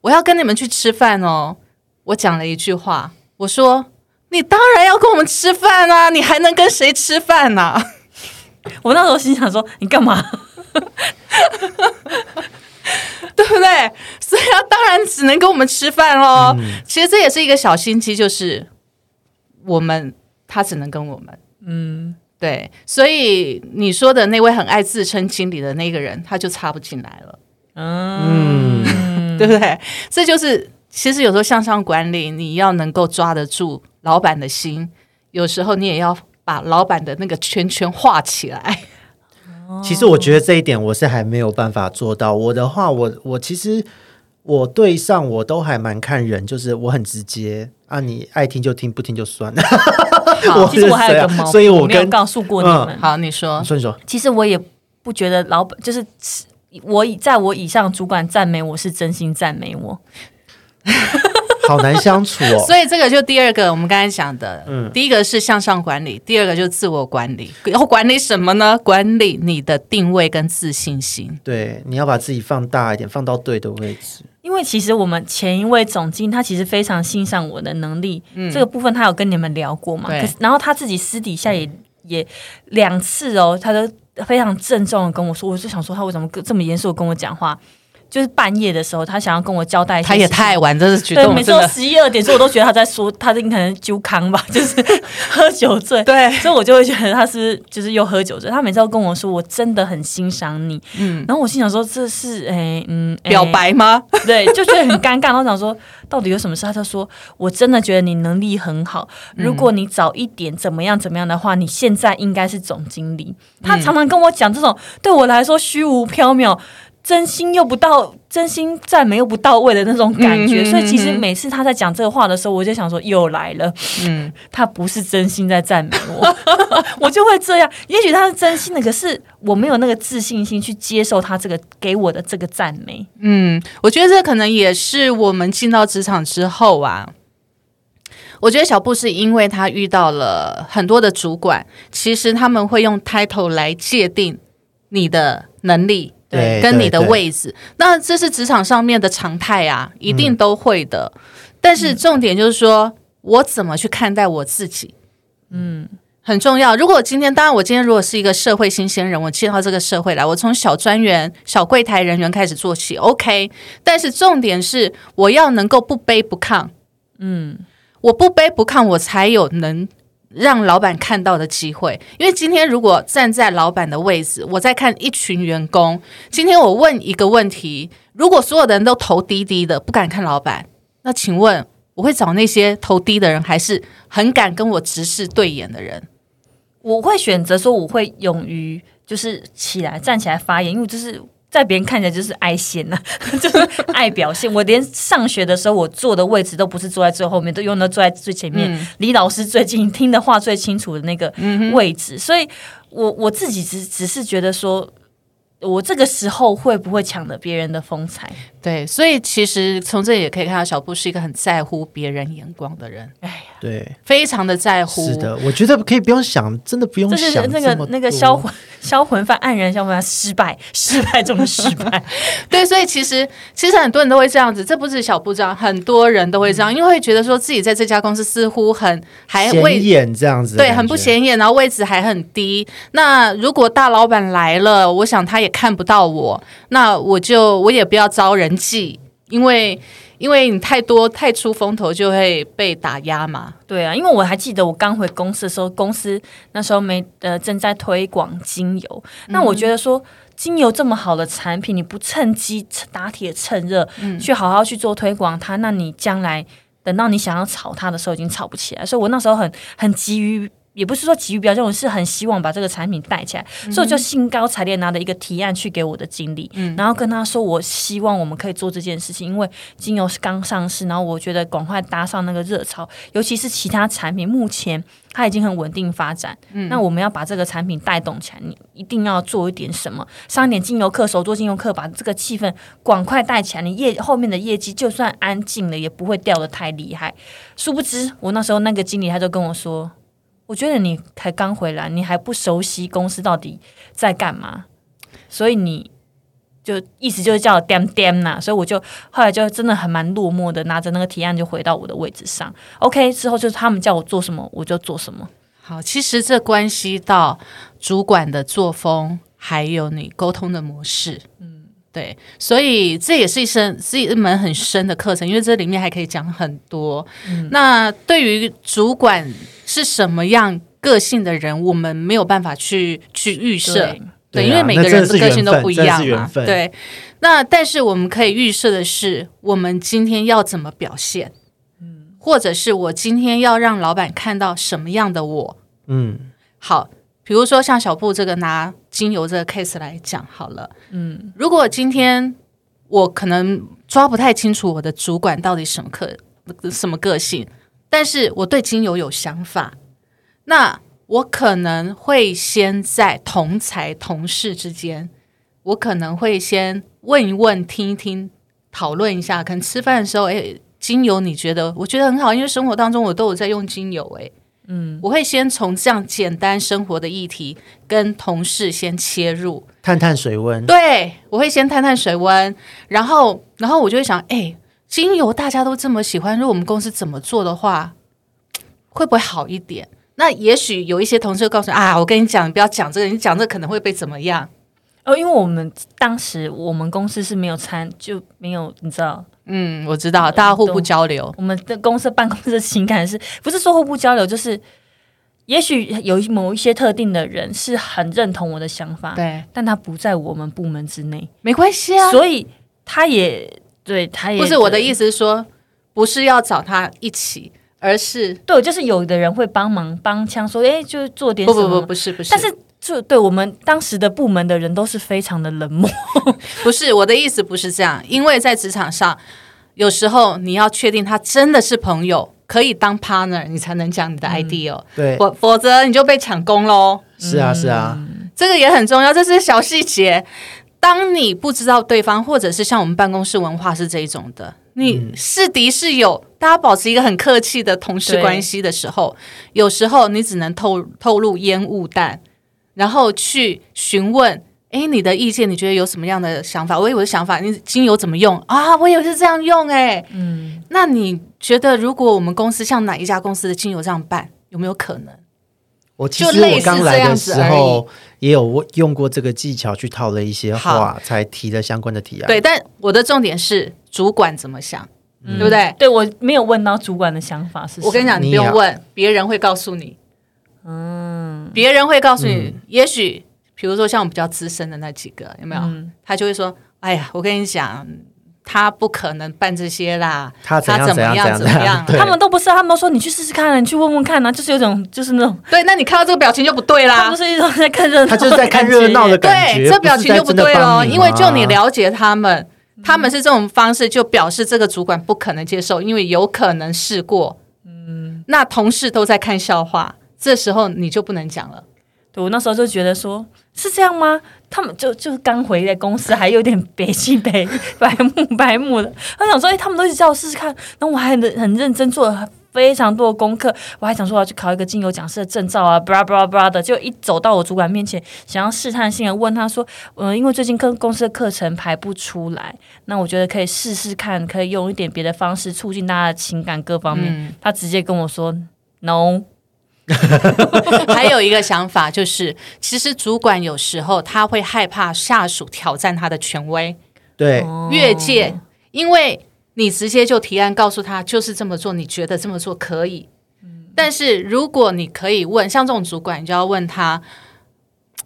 我要跟你们去吃饭哦。我讲了一句话，我说你当然要跟我们吃饭啊，你还能跟谁吃饭呢、我那时候心想说，你干嘛？对不对？所以他当然只能跟我们吃饭喽。其实这也是一个小心机，就是我们他只能跟我们，嗯，对。所以你说的那位很爱自称经理的那个人，他就插不进来了，嗯，对不对？这就是其实有时候向上管理，你要能够抓得住老板的心，有时候你也要把老板的那个圈圈画起来。其实我觉得这一点我是还没有办法做到。我的话，我我其实我对上我都还蛮看人，就是我很直接啊，你爱听就听，不听就算。了。我其实我还有个毛病，所以我跟我没有告诉过你们。好，你说。你，说你说，其实我也不觉得老板就是我以在我以上主管赞美我是真心赞美我，好难相处哦。所以这个就第二个，我们刚才讲的，嗯第一个是向上管理，第二个就是自我管理。然后管理什么呢？管理你的定位跟自信心。对，你要把自己放大一点，放到对的位置。因为其实我们前一位总经他其实非常欣赏我的能力，这个部分他有跟你们聊过嘛？对可是然后他自己私底下也也两次哦，他都非常郑重的跟我说，我就想说他为什么这么严肃的跟我讲话？就是半夜的时候，他想要跟我交代一些他也太晚，这是举对，每次。十一二点，所以我都觉得他在说，他这可能酒康吧，就是 喝酒醉。对所以我就会觉得他是就是又喝酒醉。他每次都跟我说，我真的很欣赏你。嗯，然后我心想说，这是诶嗯诶表白吗？对，就觉得很尴尬。然后想说，到底有什么事？他就说，我真的觉得你能力很好。如果你早一点怎么样怎么样的话，你现在应该是总经理。他常常跟我讲这种对我来说虚无缥缈。真心又不到，真心赞美又不到位的那种感觉，嗯所以其实每次他在讲这个话的时候，我就想说又来了，嗯，他不是真心在赞美我，我就会这样。也许他是真心的，可是我没有那个自信心去接受他这个给我的这个赞美。嗯，我觉得这可能也是我们进到职场之后啊。我觉得小布是因为他遇到了很多的主管，其实他们会用 title 来界定你的能力，对跟你的位置。那这是职场上面的常态啊，一定都会的。但是重点就是说，我怎么去看待我自己，嗯，很重要。如果今天，当然我今天如果是一个社会新鲜人，我进到这个社会来，我从小专员、小柜台人员开始做起，OK。但是重点是，我要能够不卑不亢，嗯，我不卑不亢，我才有能让老板看到的机会。因为今天如果站在老板的位置，我在看一群员工，今天我问一个问题，如果所有的人都头低低的，不敢看老板，那请问我会找那些头低的人，还是很敢跟我直视对眼的人？我会选择说，我会勇于就是起来站起来发言，因为就是在别人看起来就是爱现呐、就是爱表现。我连上学的时候，我坐的位置都不是坐在最后面，都用的坐在最前面，离老师最近，听的话最清楚的那个位置。所以我我自己只只是觉得说。我这个时候会不会抢了别人的风采？对，所以其实从这里也可以看到，小布是一个很在乎别人眼光的人，哎呀，对，非常的在乎。是的，我觉得可以不用想，真的不用这是想那个那个多销魂销魂犯黯然销魂犯失败，失败中的失败。对，所以其实其实很多人都会这样子，这不是小布这样，很多人都会这样，因为会觉得说自己在这家公司似乎很还位显眼这样子对，很不显眼，然后位置还很低。那如果大老板来了，我想他也看不到我，那我就我也不要招人忌。因为因为你太多太出风头就会被打压嘛。对啊，因为我还记得我刚回公司的时候，公司那时候没呃正在推广精油，那我觉得说。精油这么好的产品，你不趁机打铁趁热，去好好去做推广它，那你将来等到你想要炒它的时候，已经炒不起来。所以我那时候很很急于，也不是说急于表现，我是很希望把这个产品带起来，所以我就兴高采烈拿了一个提案去给我的经理，然后跟他说，我希望我们可以做这件事情，因为精油是刚上市，然后我觉得赶快搭上那个热潮，尤其是其他产品目前。它已经很稳定发展，那我们要把这个产品带动起来，你一定要做一点什么，上一点精油课，手做精油课，把这个气氛赶快带起来。你业后面的业绩就算安静了，也不会掉的太厉害。殊不知，我那时候那个经理他就跟我说：“我觉得你才刚回来，你还不熟悉公司到底在干嘛，所以你。”就意思就是叫我掂掂呐，所以我就后来就真的很蛮落寞的，拿着那个提案就回到我的位置上。OK，之后就是他们叫我做什么我就做什么。好，其实这关系到主管的作风，还有你沟通的模式。嗯，对，所以这也是一生是一门很深的课程，因为这里面还可以讲很多。那对于主管是什么样个性的人，我们没有办法去去预设。对，因为每个人的个性都不一样嘛。对，那但是我们可以预设的是，我们今天要怎么表现？嗯，或者是我今天要让老板看到什么样的我？嗯，好，比如说像小布这个拿精油这个 case 来讲好了。嗯，如果今天我可能抓不太清楚我的主管到底什么个什么个性，但是我对精油有想法，那。我可能会先在同才同事之间，我可能会先问一问、听一听、讨论一下。可能吃饭的时候，哎，精油你觉得？我觉得很好，因为生活当中我都有在用精油。哎，嗯，我会先从这样简单生活的议题跟同事先切入，探探水温。对，我会先探探水温，然后，然后我就会想，哎，精油大家都这么喜欢，如果我们公司怎么做的话，会不会好一点？那也许有一些同事告诉你啊，我跟你讲，你不要讲这个，你讲这可能会被怎么样？哦，因为我们当时我们公司是没有参，就没有你知道？嗯，我知道，大家互不交流。我们的公司办公室的情感是不是说互不交流？就是也许有某一些特定的人是很认同我的想法，对，但他不在我们部门之内，没关系啊。所以他也对他也不是我的意思是说，不是要找他一起。而是对，就是有的人会帮忙帮腔，说哎，就做点不不不不是不是，但是就对我们当时的部门的人都是非常的冷漠。不是我的意思，不是这样，因为在职场上，有时候你要确定他真的是朋友，可以当 partner，你才能讲你的 idea，对，否否则你就被抢功喽。是啊是啊，这个也很重要，这是小细节。当你不知道对方，或者是像我们办公室文化是这一种的。你是敌是友，大家保持一个很客气的同事关系的时候，有时候你只能透透露烟雾弹，然后去询问，哎，你的意见，你觉得有什么样的想法？我有的想法，你精油怎么用啊？我也是这样用，哎，嗯，那你觉得如果我们公司像哪一家公司的精油这样办，有没有可能？我其实我刚来的时候也有用过这个技巧去套了一些话，才提了相关的提案。对，但我的重点是主管怎么想，对不对？对我没有问到主管的想法是。我跟你讲，你不用问，别人会告诉你。嗯，别人会告诉你。也许，比如说像我们比较资深的那几个，有没有？他就会说：“哎呀，我跟你讲。”他不可能办这些啦，他怎么样怎么样？他们都不是，他们都说你去试试看，你去问问看呢，就是有种就是那种。对，那你看到这个表情就不对啦。他不是一种在看热闹，他就是在看热闹的感觉。对，这表情就不对哦，因为就你了解他们，他们是这种方式，就表示这个主管不可能接受，因为有可能试过。嗯，那同事都在看笑话，这时候你就不能讲了。对我那时候就觉得说，是这样吗？他们就就是刚回来公司，还有点北气北白目白目的。他想说，哎，他们都一直叫我试试看，然后我还很很认真做了非常多的功课。我还想说，我要去考一个精油讲师的证照啊，巴拉巴拉巴拉的。就一走到我主管面前，想要试探性的问他说，嗯，因为最近跟公司的课程排不出来，那我觉得可以试试看，可以用一点别的方式促进大家的情感各方面。他直接跟我说，no。还有一个想法就是，其实主管有时候他会害怕下属挑战他的权威，对越界。因为你直接就提案告诉他就是这么做，你觉得这么做可以。但是如果你可以问，像这种主管，你就要问他，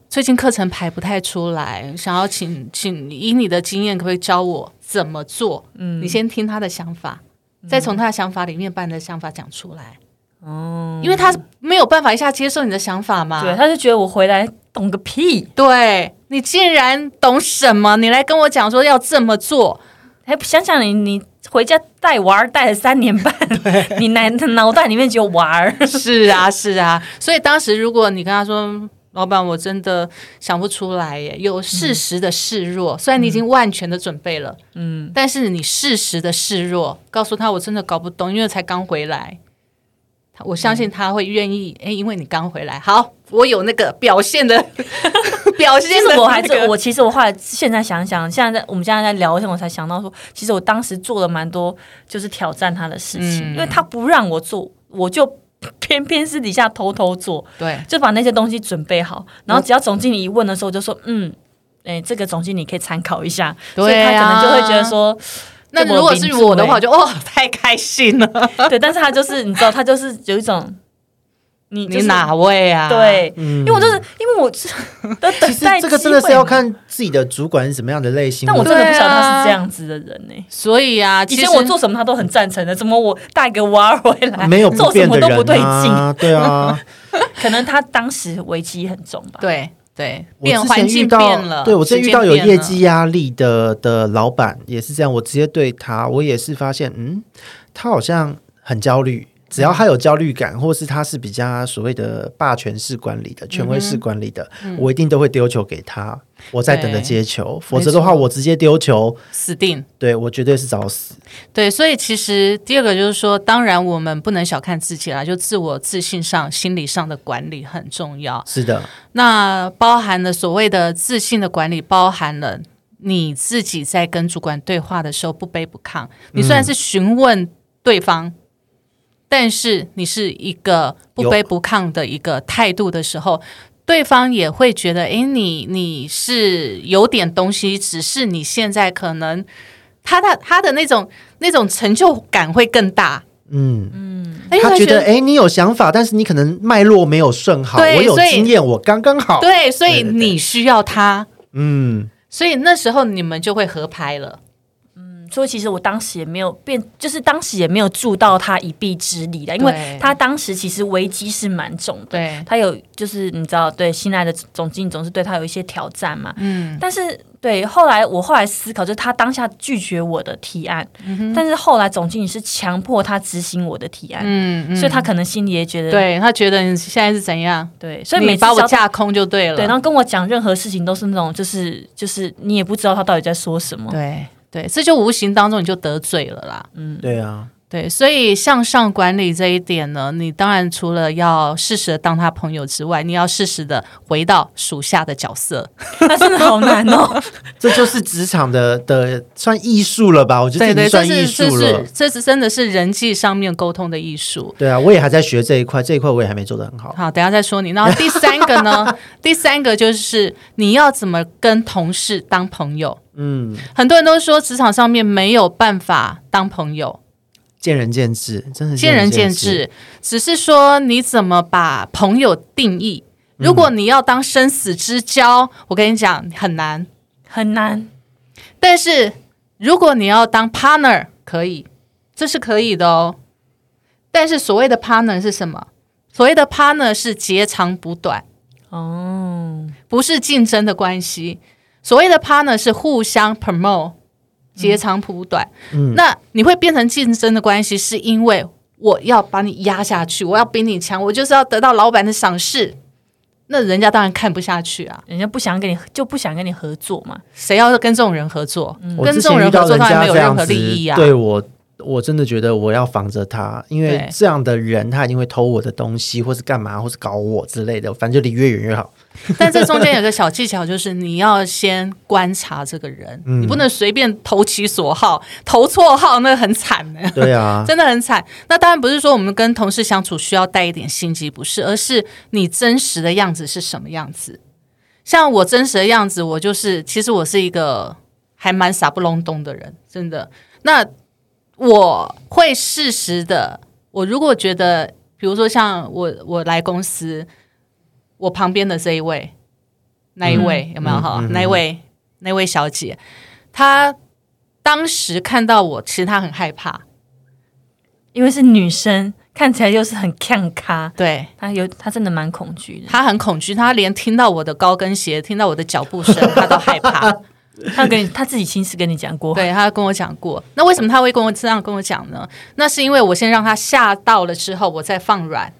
最近课程排不太出来，想要请请以你的经验，可不可以教我怎么做？嗯，你先听他的想法，再从他的想法里面把你的想法讲出来。哦，因为他没有办法一下接受你的想法嘛。对，他就觉得我回来懂个屁，对你竟然懂什么？你来跟我讲说要这么做，还想想你你回家带娃儿带了三年半，你脑脑袋里面只有娃儿。是啊，是啊。所以当时如果你跟他说，老板，我真的想不出来耶，有适时的示弱。虽然你已经万全的准备了，嗯，但是你适时的示弱，告诉他我真的搞不懂，因为才刚回来。我相信他会愿意，哎，因为你刚回来，好，我有那个表现的 表现的、那个。其实我还是我，其实我后来现在想想，现在在我们现在在聊天，我才想到说，其实我当时做了蛮多就是挑战他的事情，因为他不让我做，我就 偏偏私底下偷偷做，对，就把那些东西准备好，然后只要总经理一问的时候，我就说，嗯，哎，这个总经理可以参考一下，所以他可能就会觉得说。那如果是我的话，我就哦，太开心了。对，但是他就是你知道，他就是有一种你你哪位啊？对，因为我就是因为我是 其实这个真的是要看自己的主管是什么样的类型。但我真的不晓得他是这样子的人呢。所以啊，以前我做什么他都很赞成的，怎么我带个娃儿回来，没有做什么都不对劲？对啊，可能他当时危机很重吧。对。对，我环境变了。对我之前遇到有业绩压力的的老板也是这样，我直接对他，我也是发现，嗯，他好像很焦虑。只要他有焦虑感，或是他是比较所谓的霸权式管理的、权威式管理的，我一定都会丢球给他，我在等着接球。否则的话，我直接丢球，死定。对我绝对是找死。对，所以其实第二个就是说，当然我们不能小看自己啦，就自我自信上、心理上的管理很重要。是的，那包含了所谓的自信的管理，包含了你自己在跟主管对话的时候不卑不亢。你虽然是询问对方。但是你是一个不卑不亢的一个态度的时候，对方也会觉得，哎，你你是有点东西，只是你现在可能他的他的那种那种成就感会更大。嗯嗯，他觉得，哎，你有想法，但是你可能脉络没有顺好。我有经验，我刚刚好。对，所以你需要他。嗯，所以那时候你们就会合拍了。所以其实我当时也没有变，就是当时也没有助到他一臂之力的，因为他当时其实危机是蛮重的。对，他有就是你知道，对新来的总经理总是对他有一些挑战嘛。嗯。但是对后来我后来思考，就是他当下拒绝我的提案，但是后来总经理是强迫他执行我的提案。嗯所以他可能心里也觉得，对他觉得你现在是怎样？对，所以每把我架空就对了。对，然后跟我讲任何事情都是那种，就是就是你也不知道他到底在说什么。对。对，这就无形当中你就得罪了啦。嗯，对啊，对，所以向上管理这一点呢，你当然除了要适时的当他朋友之外，你要适时的回到属下的角色，那真的好难哦。这就是职场的的算艺术了吧？我觉得这算艺术了，这是真的是人际上面沟通的艺术。对啊，我也还在学这一块，这一块我也还没做的很好。好，等下再说你。然后第三个呢？第三个就是你要怎么跟同事当朋友。嗯，很多人都说职场上面没有办法当朋友，见仁见智，真的见仁见智。只是说你怎么把朋友定义？如果你要当生死之交，我跟你讲很难很难。但是如果你要当 partner，可以，这是可以的哦。但是所谓的 partner 是什么？所谓的 partner 是截长补短哦，不是竞争的关系。所谓的 partner 是互相 promote，截长补短。嗯，那你会变成竞争的关系，是因为我要把你压下去，我要比你强，我就是要得到老板的赏识。那人家当然看不下去啊，人家不想跟你，就不想跟你合作嘛。谁要跟这种人合作？跟这种人合作，当然没有任何利益啊。对我。我真的觉得我要防着他，因为这样的人他一定会偷我的东西，或是干嘛，或是搞我之类的，反正就离越远越好。但这中间有个小技巧，就是你要先观察这个人，你不能随便投其所好，投错号那很惨的。对啊，真的很惨。那当然不是说我们跟同事相处需要带一点心机，不是，而是你真实的样子是什么样子。像我真实的样子，我就是其实我是一个还蛮傻不隆咚的人，真的。那我会适时的，我如果觉得，比如说像我我来公司，我旁边的这一位，那一位、有没有哈？嗯嗯嗯那一位那位小姐，她当时看到我，其实她很害怕，因为是女生，看起来又是很看咖，对她有她真的蛮恐惧的。她很恐惧，她连听到我的高跟鞋，听到我的脚步声，她都害怕。她跟你她自己亲自跟你讲过，对他跟我讲过，那为什么他会跟我这样跟我讲呢？那是因为我先让他吓到了之后，我再放软。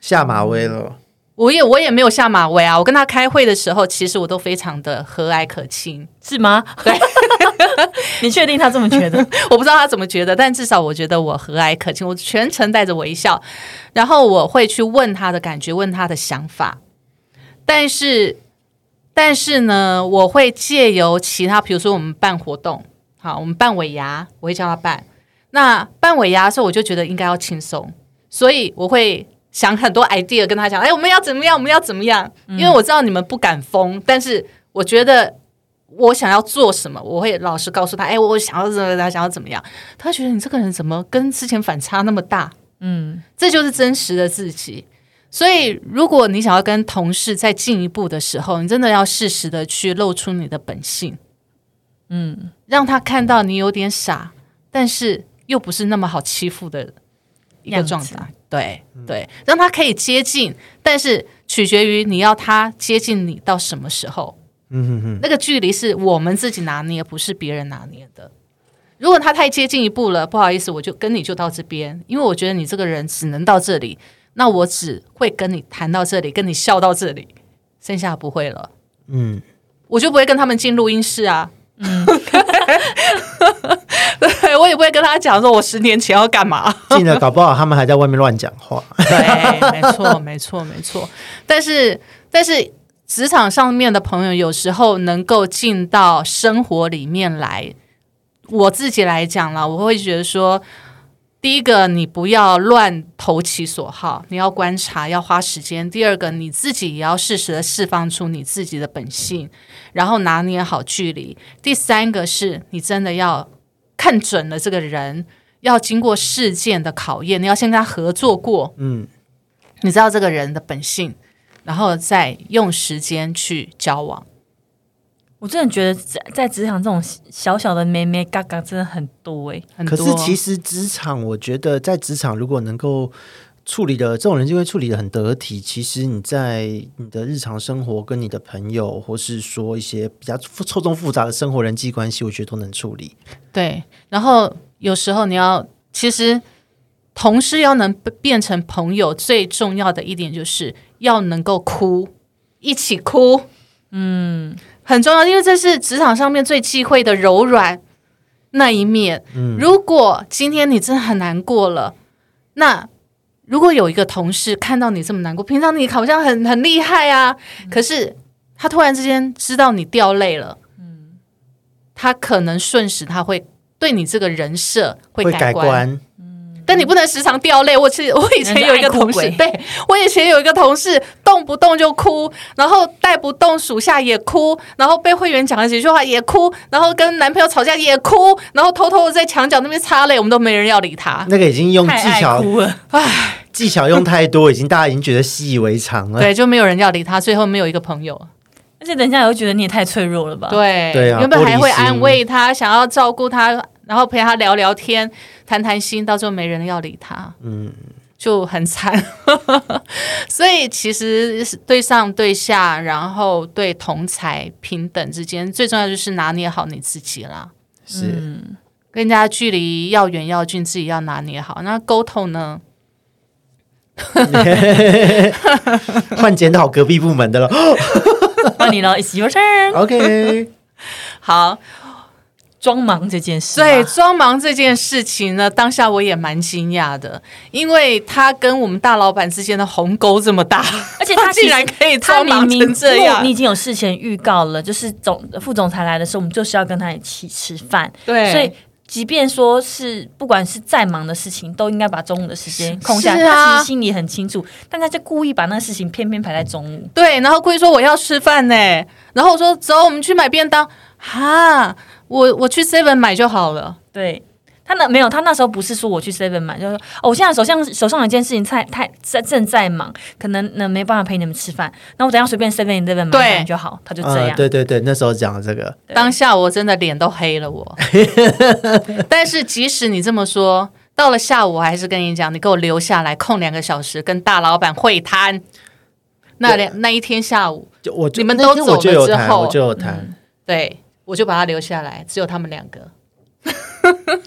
下马威了，我也我也没有下马威啊！我跟他开会的时候，其实我都非常的和蔼可亲。是吗？对，你确定他这么觉得？我不知道他怎么觉得，但至少我觉得我和蔼可亲，我全程带着微笑，然后我会去问他的感觉，问他的想法。但是，但是呢，我会借由其他，比如说我们办活动，好，我们办尾牙，我会叫他办。那办尾牙的时候，我就觉得应该要轻松，所以我会想很多 idea 跟他讲，哎，我们要怎么样，我们要怎么样？因为我知道你们不敢疯，但是我觉得我想要做什么，我会老实告诉他，哎，我想要怎么样，想要怎么样。他觉得你这个人怎么跟之前反差那么大？嗯，这就是真实的自己。所以，如果你想要跟同事再进一步的时候，你真的要适时的去露出你的本性，嗯，让他看到你有点傻，但是又不是那么好欺负的一个状态。对对，让他可以接近，但是取决于你要他接近你到什么时候。嗯哼哼，那个距离是我们自己拿捏，不是别人拿捏的。如果他太接近一步了，不好意思，我就跟你就到这边，因为我觉得你这个人只能到这里，那我只会跟你谈到这里，跟你笑到这里，剩下不会了。嗯，我就不会跟他们进录音室啊。嗯，对我也不会跟他讲说我十年前要干嘛。进了搞不好他们还在外面乱讲话。对，没错，没错，没错。但是，但是职场上面的朋友有时候能够进到生活里面来，我自己来讲啦，我会觉得说，第一个，你不要乱投其所好，你要观察，要花时间；第二个，你自己也要适时的释放出你自己的本性，然后拿捏好距离；第三个是你真的要看准了这个人。要经过事件的考验，你要先跟他合作过，嗯，你知道这个人的本性，然后再用时间去交往。我真的觉得在在职场这种小小的咩咩嘎嘎真的很多哎、很多可是其实职场，我觉得在职场如果能够处理的这种人就会处理的很得体。其实你在你的日常生活跟你的朋友，或是说一些比较错综复杂的生活人际关系，我觉得都能处理。对，然后有时候你要，其实同事要能变成朋友，最重要的一点就是要能够哭，一起哭，嗯，很重要，因为这是职场上面最忌讳的柔软那一面。如果今天你真的很难过了，那如果有一个同事看到你这么难过，平常你好像很很厉害啊，可是他突然之间知道你掉泪了，嗯。他可能瞬时他会对你这个人设会改，观，但你不能时常掉泪。我是 我以前有一个同事对我以前有一个同事，动不动就哭，然后带不动属下也哭，然后被会员讲了几句话也哭，然后跟男朋友吵架也哭，然后偷偷的在墙角那边擦泪，我们都没人要理他。那个已经用技巧哭了。技巧用太多，已经大家已经觉得习以为常了。对，就没有人要理他，最后没有一个朋友。而且人家也会觉得你也太脆弱了吧？，对，对啊原本还会安慰他，想要照顾他，然后陪他聊聊天、谈谈心，到最后没人要理他，嗯，就很惨。所以其实是对上对下，然后对同才平等之间，最重要就是拿捏好你自己啦。是。跟人家距离要远要近，自己要拿捏好。那沟通呢？换检讨隔壁部门的了。换你了，It's your turn。OK，好，装忙这件事吗，对装忙这件事情呢，当下我也蛮惊讶的，因为他跟我们大老板之间的鸿沟这么大，而且他 竟然可以他装忙成这样。你已经有事前预告了，就是总副总裁来的时候，我们就是要跟他一起吃饭，对。所以。即便说是不管是再忙的事情，都应该把中午的时间空下他其实心里很清楚，但他就故意把那个事情偏偏排在中午。对，然后故意说我要吃饭呢，然后我说走，我们去买便当，哈，我我去 Seven 买就好了。对。他那没有，他那时候不是说我去 seven 买，就是说哦，我现在手上手上有一件事情太太在正在忙，可能呢没办法陪你们吃饭，那我等下随便 seven eleven 买对饭就好，他就这呃样。对对对，那时候讲的这个，当下我真的脸都黑了我。但是即使你这么说，到了下午我还是跟你讲，你给我留下来空两个小时跟大老板会谈。那两那一天下午，就我就你们都走了我就有谈，之后我就有谈。对我就把他留下来，只有他们两个。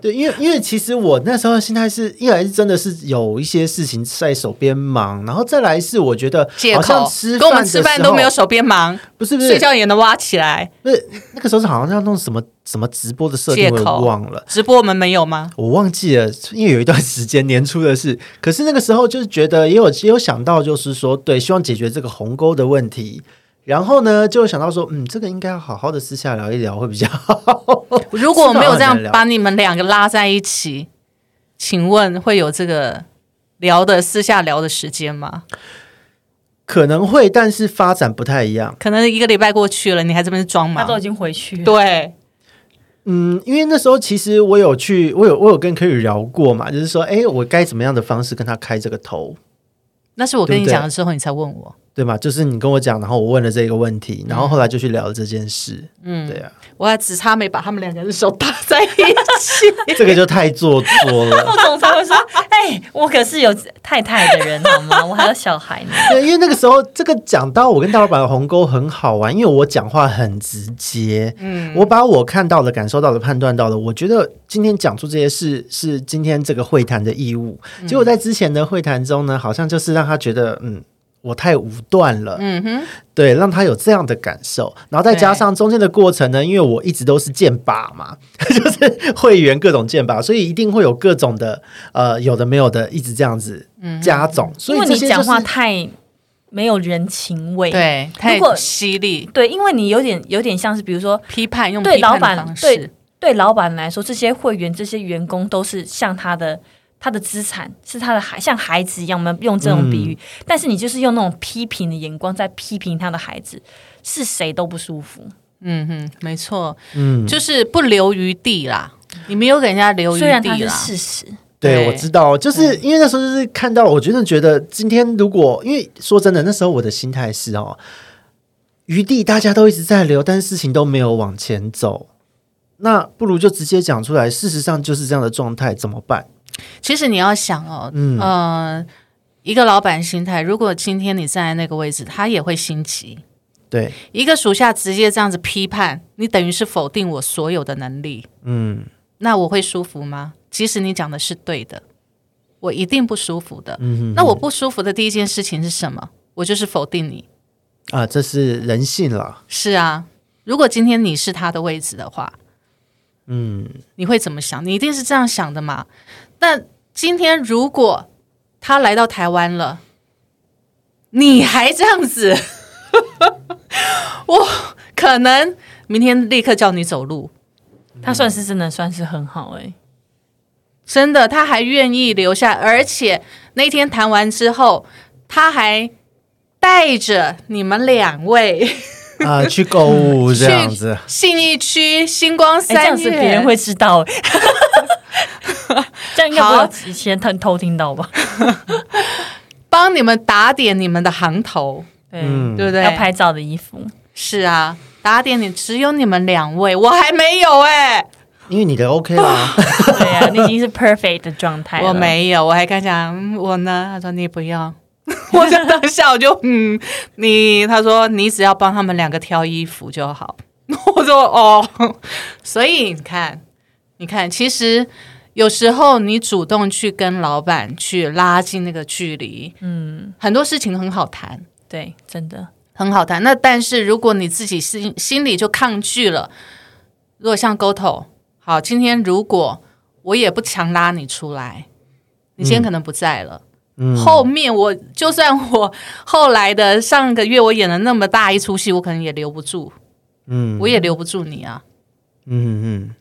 对，因为因为其实我那时候的心态是，一来是真的是有一些事情在手边忙，然后再来是我觉得好像吃跟我们饭吃饭都没有，手边忙，不是不是睡觉也能挖起来。不是那个时候是好像要弄什么什么直播的设定，我也忘了。直播我们没有吗？我忘记了，因为有一段时间年初的事，可是那个时候就是觉得也有也有想到，就是说对，希望解决这个鸿沟的问题。然后呢，就想到说，嗯，这个应该要好好的私下聊一聊会比较好。如果我没有这样把你们两个拉在一起，请问会有这个聊的私下聊的时间吗？可能会，但是发展不太一样。可能一个礼拜过去了，你还这边装忙。他都已经回去了。对，嗯，因为那时候其实我有去，我有我有跟 Kerry 聊过嘛，就是说，哎，我该怎么样的方式跟他开这个头，那是我跟你讲了之后，你才问我。对吗？就是你跟我讲，然后我问了这个问题，然后后来就去聊了这件事。嗯，对啊，我还只差没把他们两个人手搭在一起。这个就太做作了。副总裁会说：“哎、我可是有太太的人好吗？我还有小孩呢。对，因为那个时候这个讲到我跟大老板的鸿沟很好玩，因为我讲话很直接，嗯，我把我看到的、感受到的、判断到的，我觉得今天讲出这些事是今天这个会谈的义务。结果在之前的会谈中呢，好像就是让他觉得，嗯。我太武断了，嗯哼，对，让他有这样的感受，然后再加上中间的过程呢，因为我一直都是剑拔嘛，就是会员各种剑拔，所以一定会有各种的呃有的没有的，一直这样子加总，所以你讲话太没有人情味。对，太犀利，对，因为你有点有点像是，比如说批判用对批判的老板对对老板来说，这些会员、这些员工都是像他的他的资产，是他的孩，像孩子一样。我们用这种比喻，但是你就是用那种批评的眼光在批评他的孩子，是谁都不舒服。嗯哼，没错，嗯，就是不留余地啦。你没有给人家留余虽然是地啦。事实，对，对我知道，就是因为那时候就是看到，我真的觉得今天如果，因为说真的，那时候我的心态是哦，余地大家都一直在留，但是事情都没有往前走，那不如就直接讲出来。事实上就是这样的状态，怎么办？其实你要想哦，嗯呃，一个老板心态，如果今天你站在那个位置，他也会心急。对，一个属下直接这样子批判，你等于是否定我所有的能力，嗯那我会舒服吗？即使你讲的是对的，我一定不舒服的。嗯那我不舒服的第一件事情是什么？我就是否定你。啊，这是人性了。是啊，如果今天你是他的位置的话，嗯，你会怎么想？你一定是这样想的嘛？那今天如果他来到台湾了，你还这样子，我可能明天立刻叫你走路。他算是真的算是很好哎、真的，他还愿意留下，而且那天谈完之后，他还带着你们两位 啊，去购物这样子，信义区星光哎、这三样子月，别人会知道、欸，这样应该不好会有先偷偷听到吧？帮你们打点你们的行头，对，嗯对不对？要拍照的衣服，是啊，打点你只有你们两位，我还没有哎、因为你的 OK 啦，对啊，你已经是 perfect 的状态了。我没有，我还跟他讲嗯我呢，他说你不要。我就当下我就嗯，你他说你只要帮他们两个挑衣服就好。我说哦，所以你看，你看，其实有时候你主动去跟老板去拉近那个距离，嗯，很多事情很好谈。对，真的，很好谈。那但是如果你自己心心里就抗拒了，如果像沟头，好，今天如果我也不强拉你出来，你今天可能不在了。嗯，后面我就算我后来的上个月我演了那么大一出戏，我可能也留不住，嗯我也留不住你啊。嗯嗯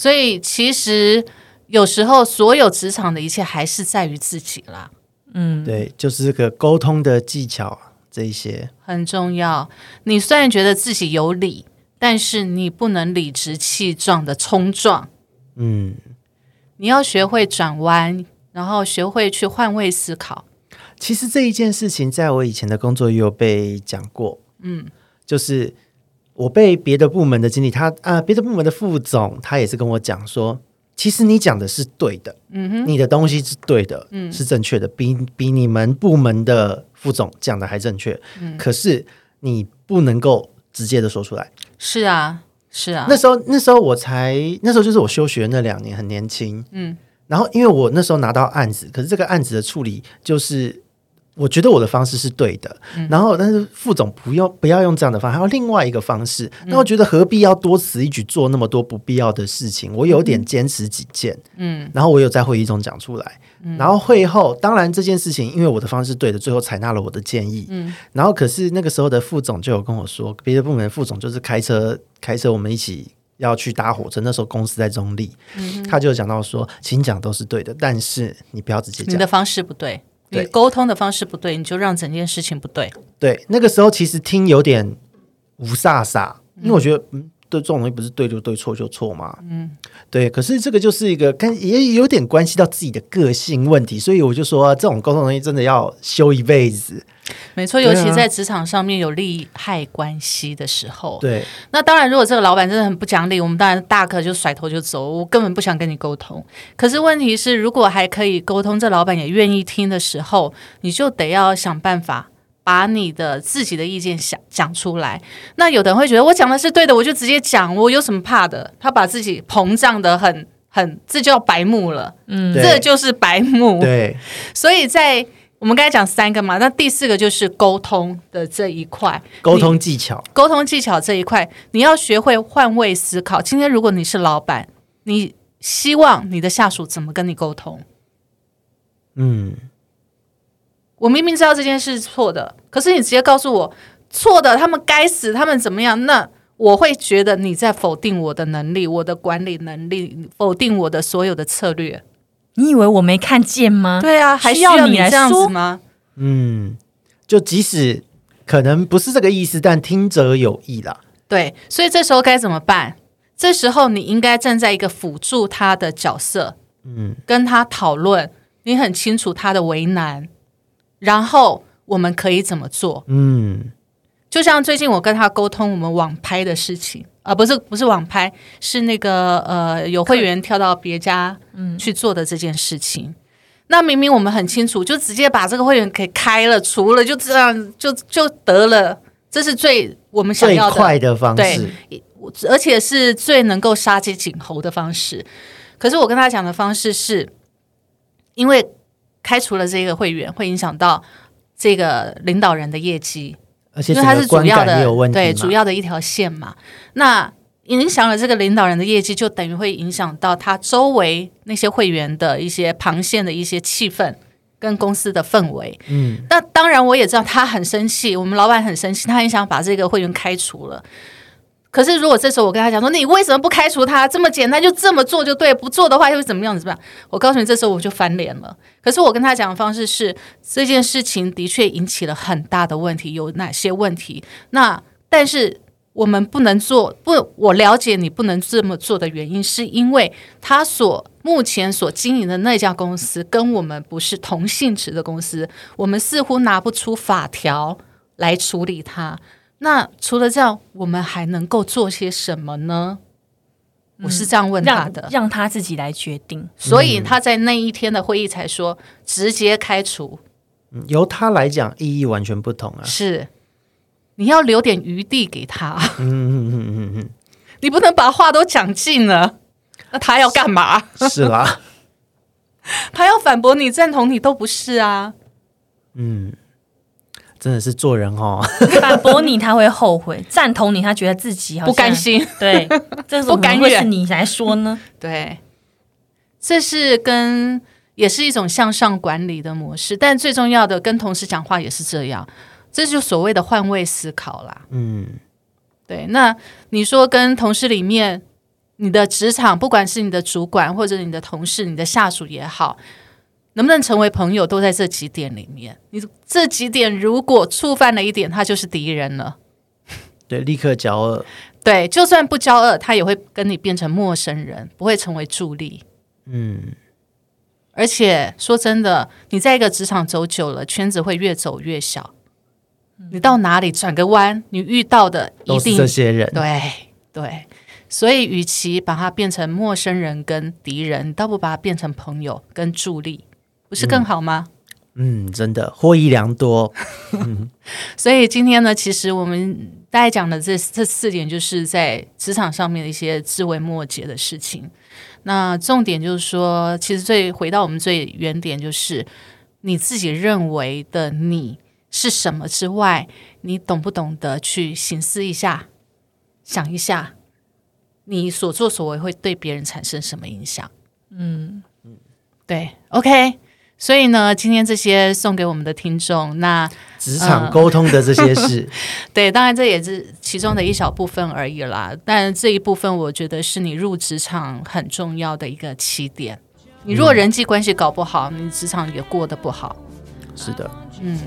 所以其实有时候所有职场的一切还是在于自己啦，嗯，对，就是这个沟通的技巧这一些，很重要。你虽然觉得自己有理，但是你不能理直气壮的冲撞，嗯，你要学会转弯，然后学会去换位思考。其实这一件事情，在我以前的工作也有被讲过。嗯，就是我被别的部门的经理，他啊，别的部门的副总，他也是跟我讲说，其实你讲的是对的，嗯哼，你的东西是对的，嗯，是正确的，比比你们部门的副总讲的还正确。嗯，可是你不能够直接的说出来。是啊，是啊，那时候那时候我才那时候就是我休学那两年，很年轻，嗯，然后因为我那时候拿到案子，可是这个案子的处理就是。我觉得我的方式是对的，然后但是副总不用不要用这样的方式，还有另外一个方式。那我觉得何必要多此一举做那么多不必要的事情？我有点坚持己见，嗯，然后我有在会议中讲出来，然后会后当然这件事情因为我的方式对的，最后采纳了我的建议，嗯，然后可是那个时候的副总就有跟我说，别的部门的副总就是开车开车我们一起要去搭火车，那时候公司在中立，他就讲到说，请讲都是对的，但是你不要直接讲。你的。方式不对，你沟通的方式不对，你就让整件事情不对。对，那个时候其实听有点无飒飒，因为我觉得，嗯，对，这种东西不是对就对，错就错嘛，嗯，对。可是这个就是一个跟也有点关系到自己的个性问题，所以我就说，这种沟通东西真的要修一辈子。没错，尤其在职场上面有利害关系的时候。对，那当然，如果这个老板真的很不讲理，我们当然大可就甩头就走，我根本不想跟你沟通。可是问题是，如果还可以沟通，这老板也愿意听的时候，你就得要想办法。把你的自己的意见想讲出来，那有的人会觉得我讲的是对的，我就直接讲，我有什么怕的？他把自己膨胀的很很，这就叫白目了，嗯，这就是白目。对，所以在我们刚才讲三个嘛，那第四个就是沟通的这一块，沟通技巧，沟通技巧这一块，你要学会换位思考。今天如果你是老板，你希望你的下属怎么跟你沟通？嗯，我明明知道这件事是错的，可是你直接告诉我错的，他们该死，他们怎么样？那我会觉得你在否定我的能力，我的管理能力，否定我的所有的策略。你以为我没看见吗？对啊，还需需要你来这样子说吗？嗯，就即使可能不是这个意思，但听者有意啦。对，所以这时候该怎么办？这时候你应该站在一个辅助他的角色，嗯，跟他讨论，你很清楚他的为难，然后我们可以怎么做？嗯，就像最近我跟他沟通我们网拍的事情，啊、不是不是网拍，是那个呃有会员跳到别家去做的这件事情。那明明我们很清楚，就直接把这个会员给开了，除了就这样就就得了，这是最我们想要的快的方对式，而且是最能够杀鸡儆猴的方式。可是我跟他讲的方式是，因为开除了这个会员，会影响到这个领导人的业绩，而且因为它是主要的对主要的一条线嘛。那影响了这个领导人的业绩，就等于会影响到他周围那些会员的一些旁线的一些气氛跟公司的氛围。嗯，那当然，我也知道他很生气，我们老板很生气，他很想把这个会员开除了。可是，如果这时候我跟他讲说，你为什么不开除他？这么简单，就这么做就对，不做的话又会怎么样怎么样？我告诉你，这时候我就翻脸了。可是我跟他讲的方式是，这件事情的确引起了很大的问题，有哪些问题？那但是我们不能做，不，我了解你不能这么做的原因，是因为他所目前所经营的那家公司跟我们不是同性质的公司，我们似乎拿不出法条来处理它。那除了这样，我们还能够做些什么呢？我是这样问他的，让他自己来决定。所以他在那一天的会议才说直接开除，嗯由他来讲意义完全不同啊。是你要留点余地给他，嗯嗯嗯嗯嗯你不能把话都讲尽了。那他要干嘛？嗯，是啦，他要反驳你、赞同你都不是啊。嗯，真的是做人哦，反驳你他会后悔，赞同你他觉得自己好不甘。心。对，这 不甘愿你来说呢？对，这是跟也是一种向上管理的模式，但最重要的，跟同事讲话也是这样，这就所谓的换位思考啦。嗯，对，那你说跟同事里面，你的职场，不管是你的主管或者你的同事、你的下属也好，能不能成为朋友，都在这几点里面。你这几点如果触犯了一点，他就是敌人了。对，立刻交恶。对，就算不交恶，他也会跟你变成陌生人，不会成为助力。嗯，而且说真的，你在一个职场走久了，圈子会越走越小。你到哪里转个弯，你遇到的一定这些人。对对。所以，与其把它变成陌生人跟敌人，倒不把它变成朋友跟助力，不是更好吗？嗯，真的获益良多。所以今天呢，其实我们大概讲的这这四点，就是在职场上面的一些枝微末节的事情。那重点就是说，其实最回到我们最原点，就是你自己认为的你是什么之外，你懂不懂得去醒思一下，想一下，你所作所为会对别人产生什么影响？嗯嗯，对，OK。所以呢，今天这些送给我们的听众，那职场沟通的这些事，对，当然这也是其中的一小部分而已啦。但这一部分，我觉得是你入职场很重要的一个起点。你如果人际关系搞不好，你职场也过得不好。是的，嗯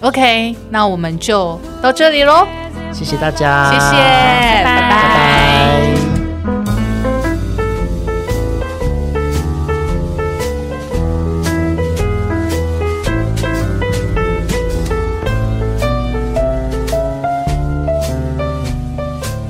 OK，那我们就到这里喽，谢谢大家，谢谢。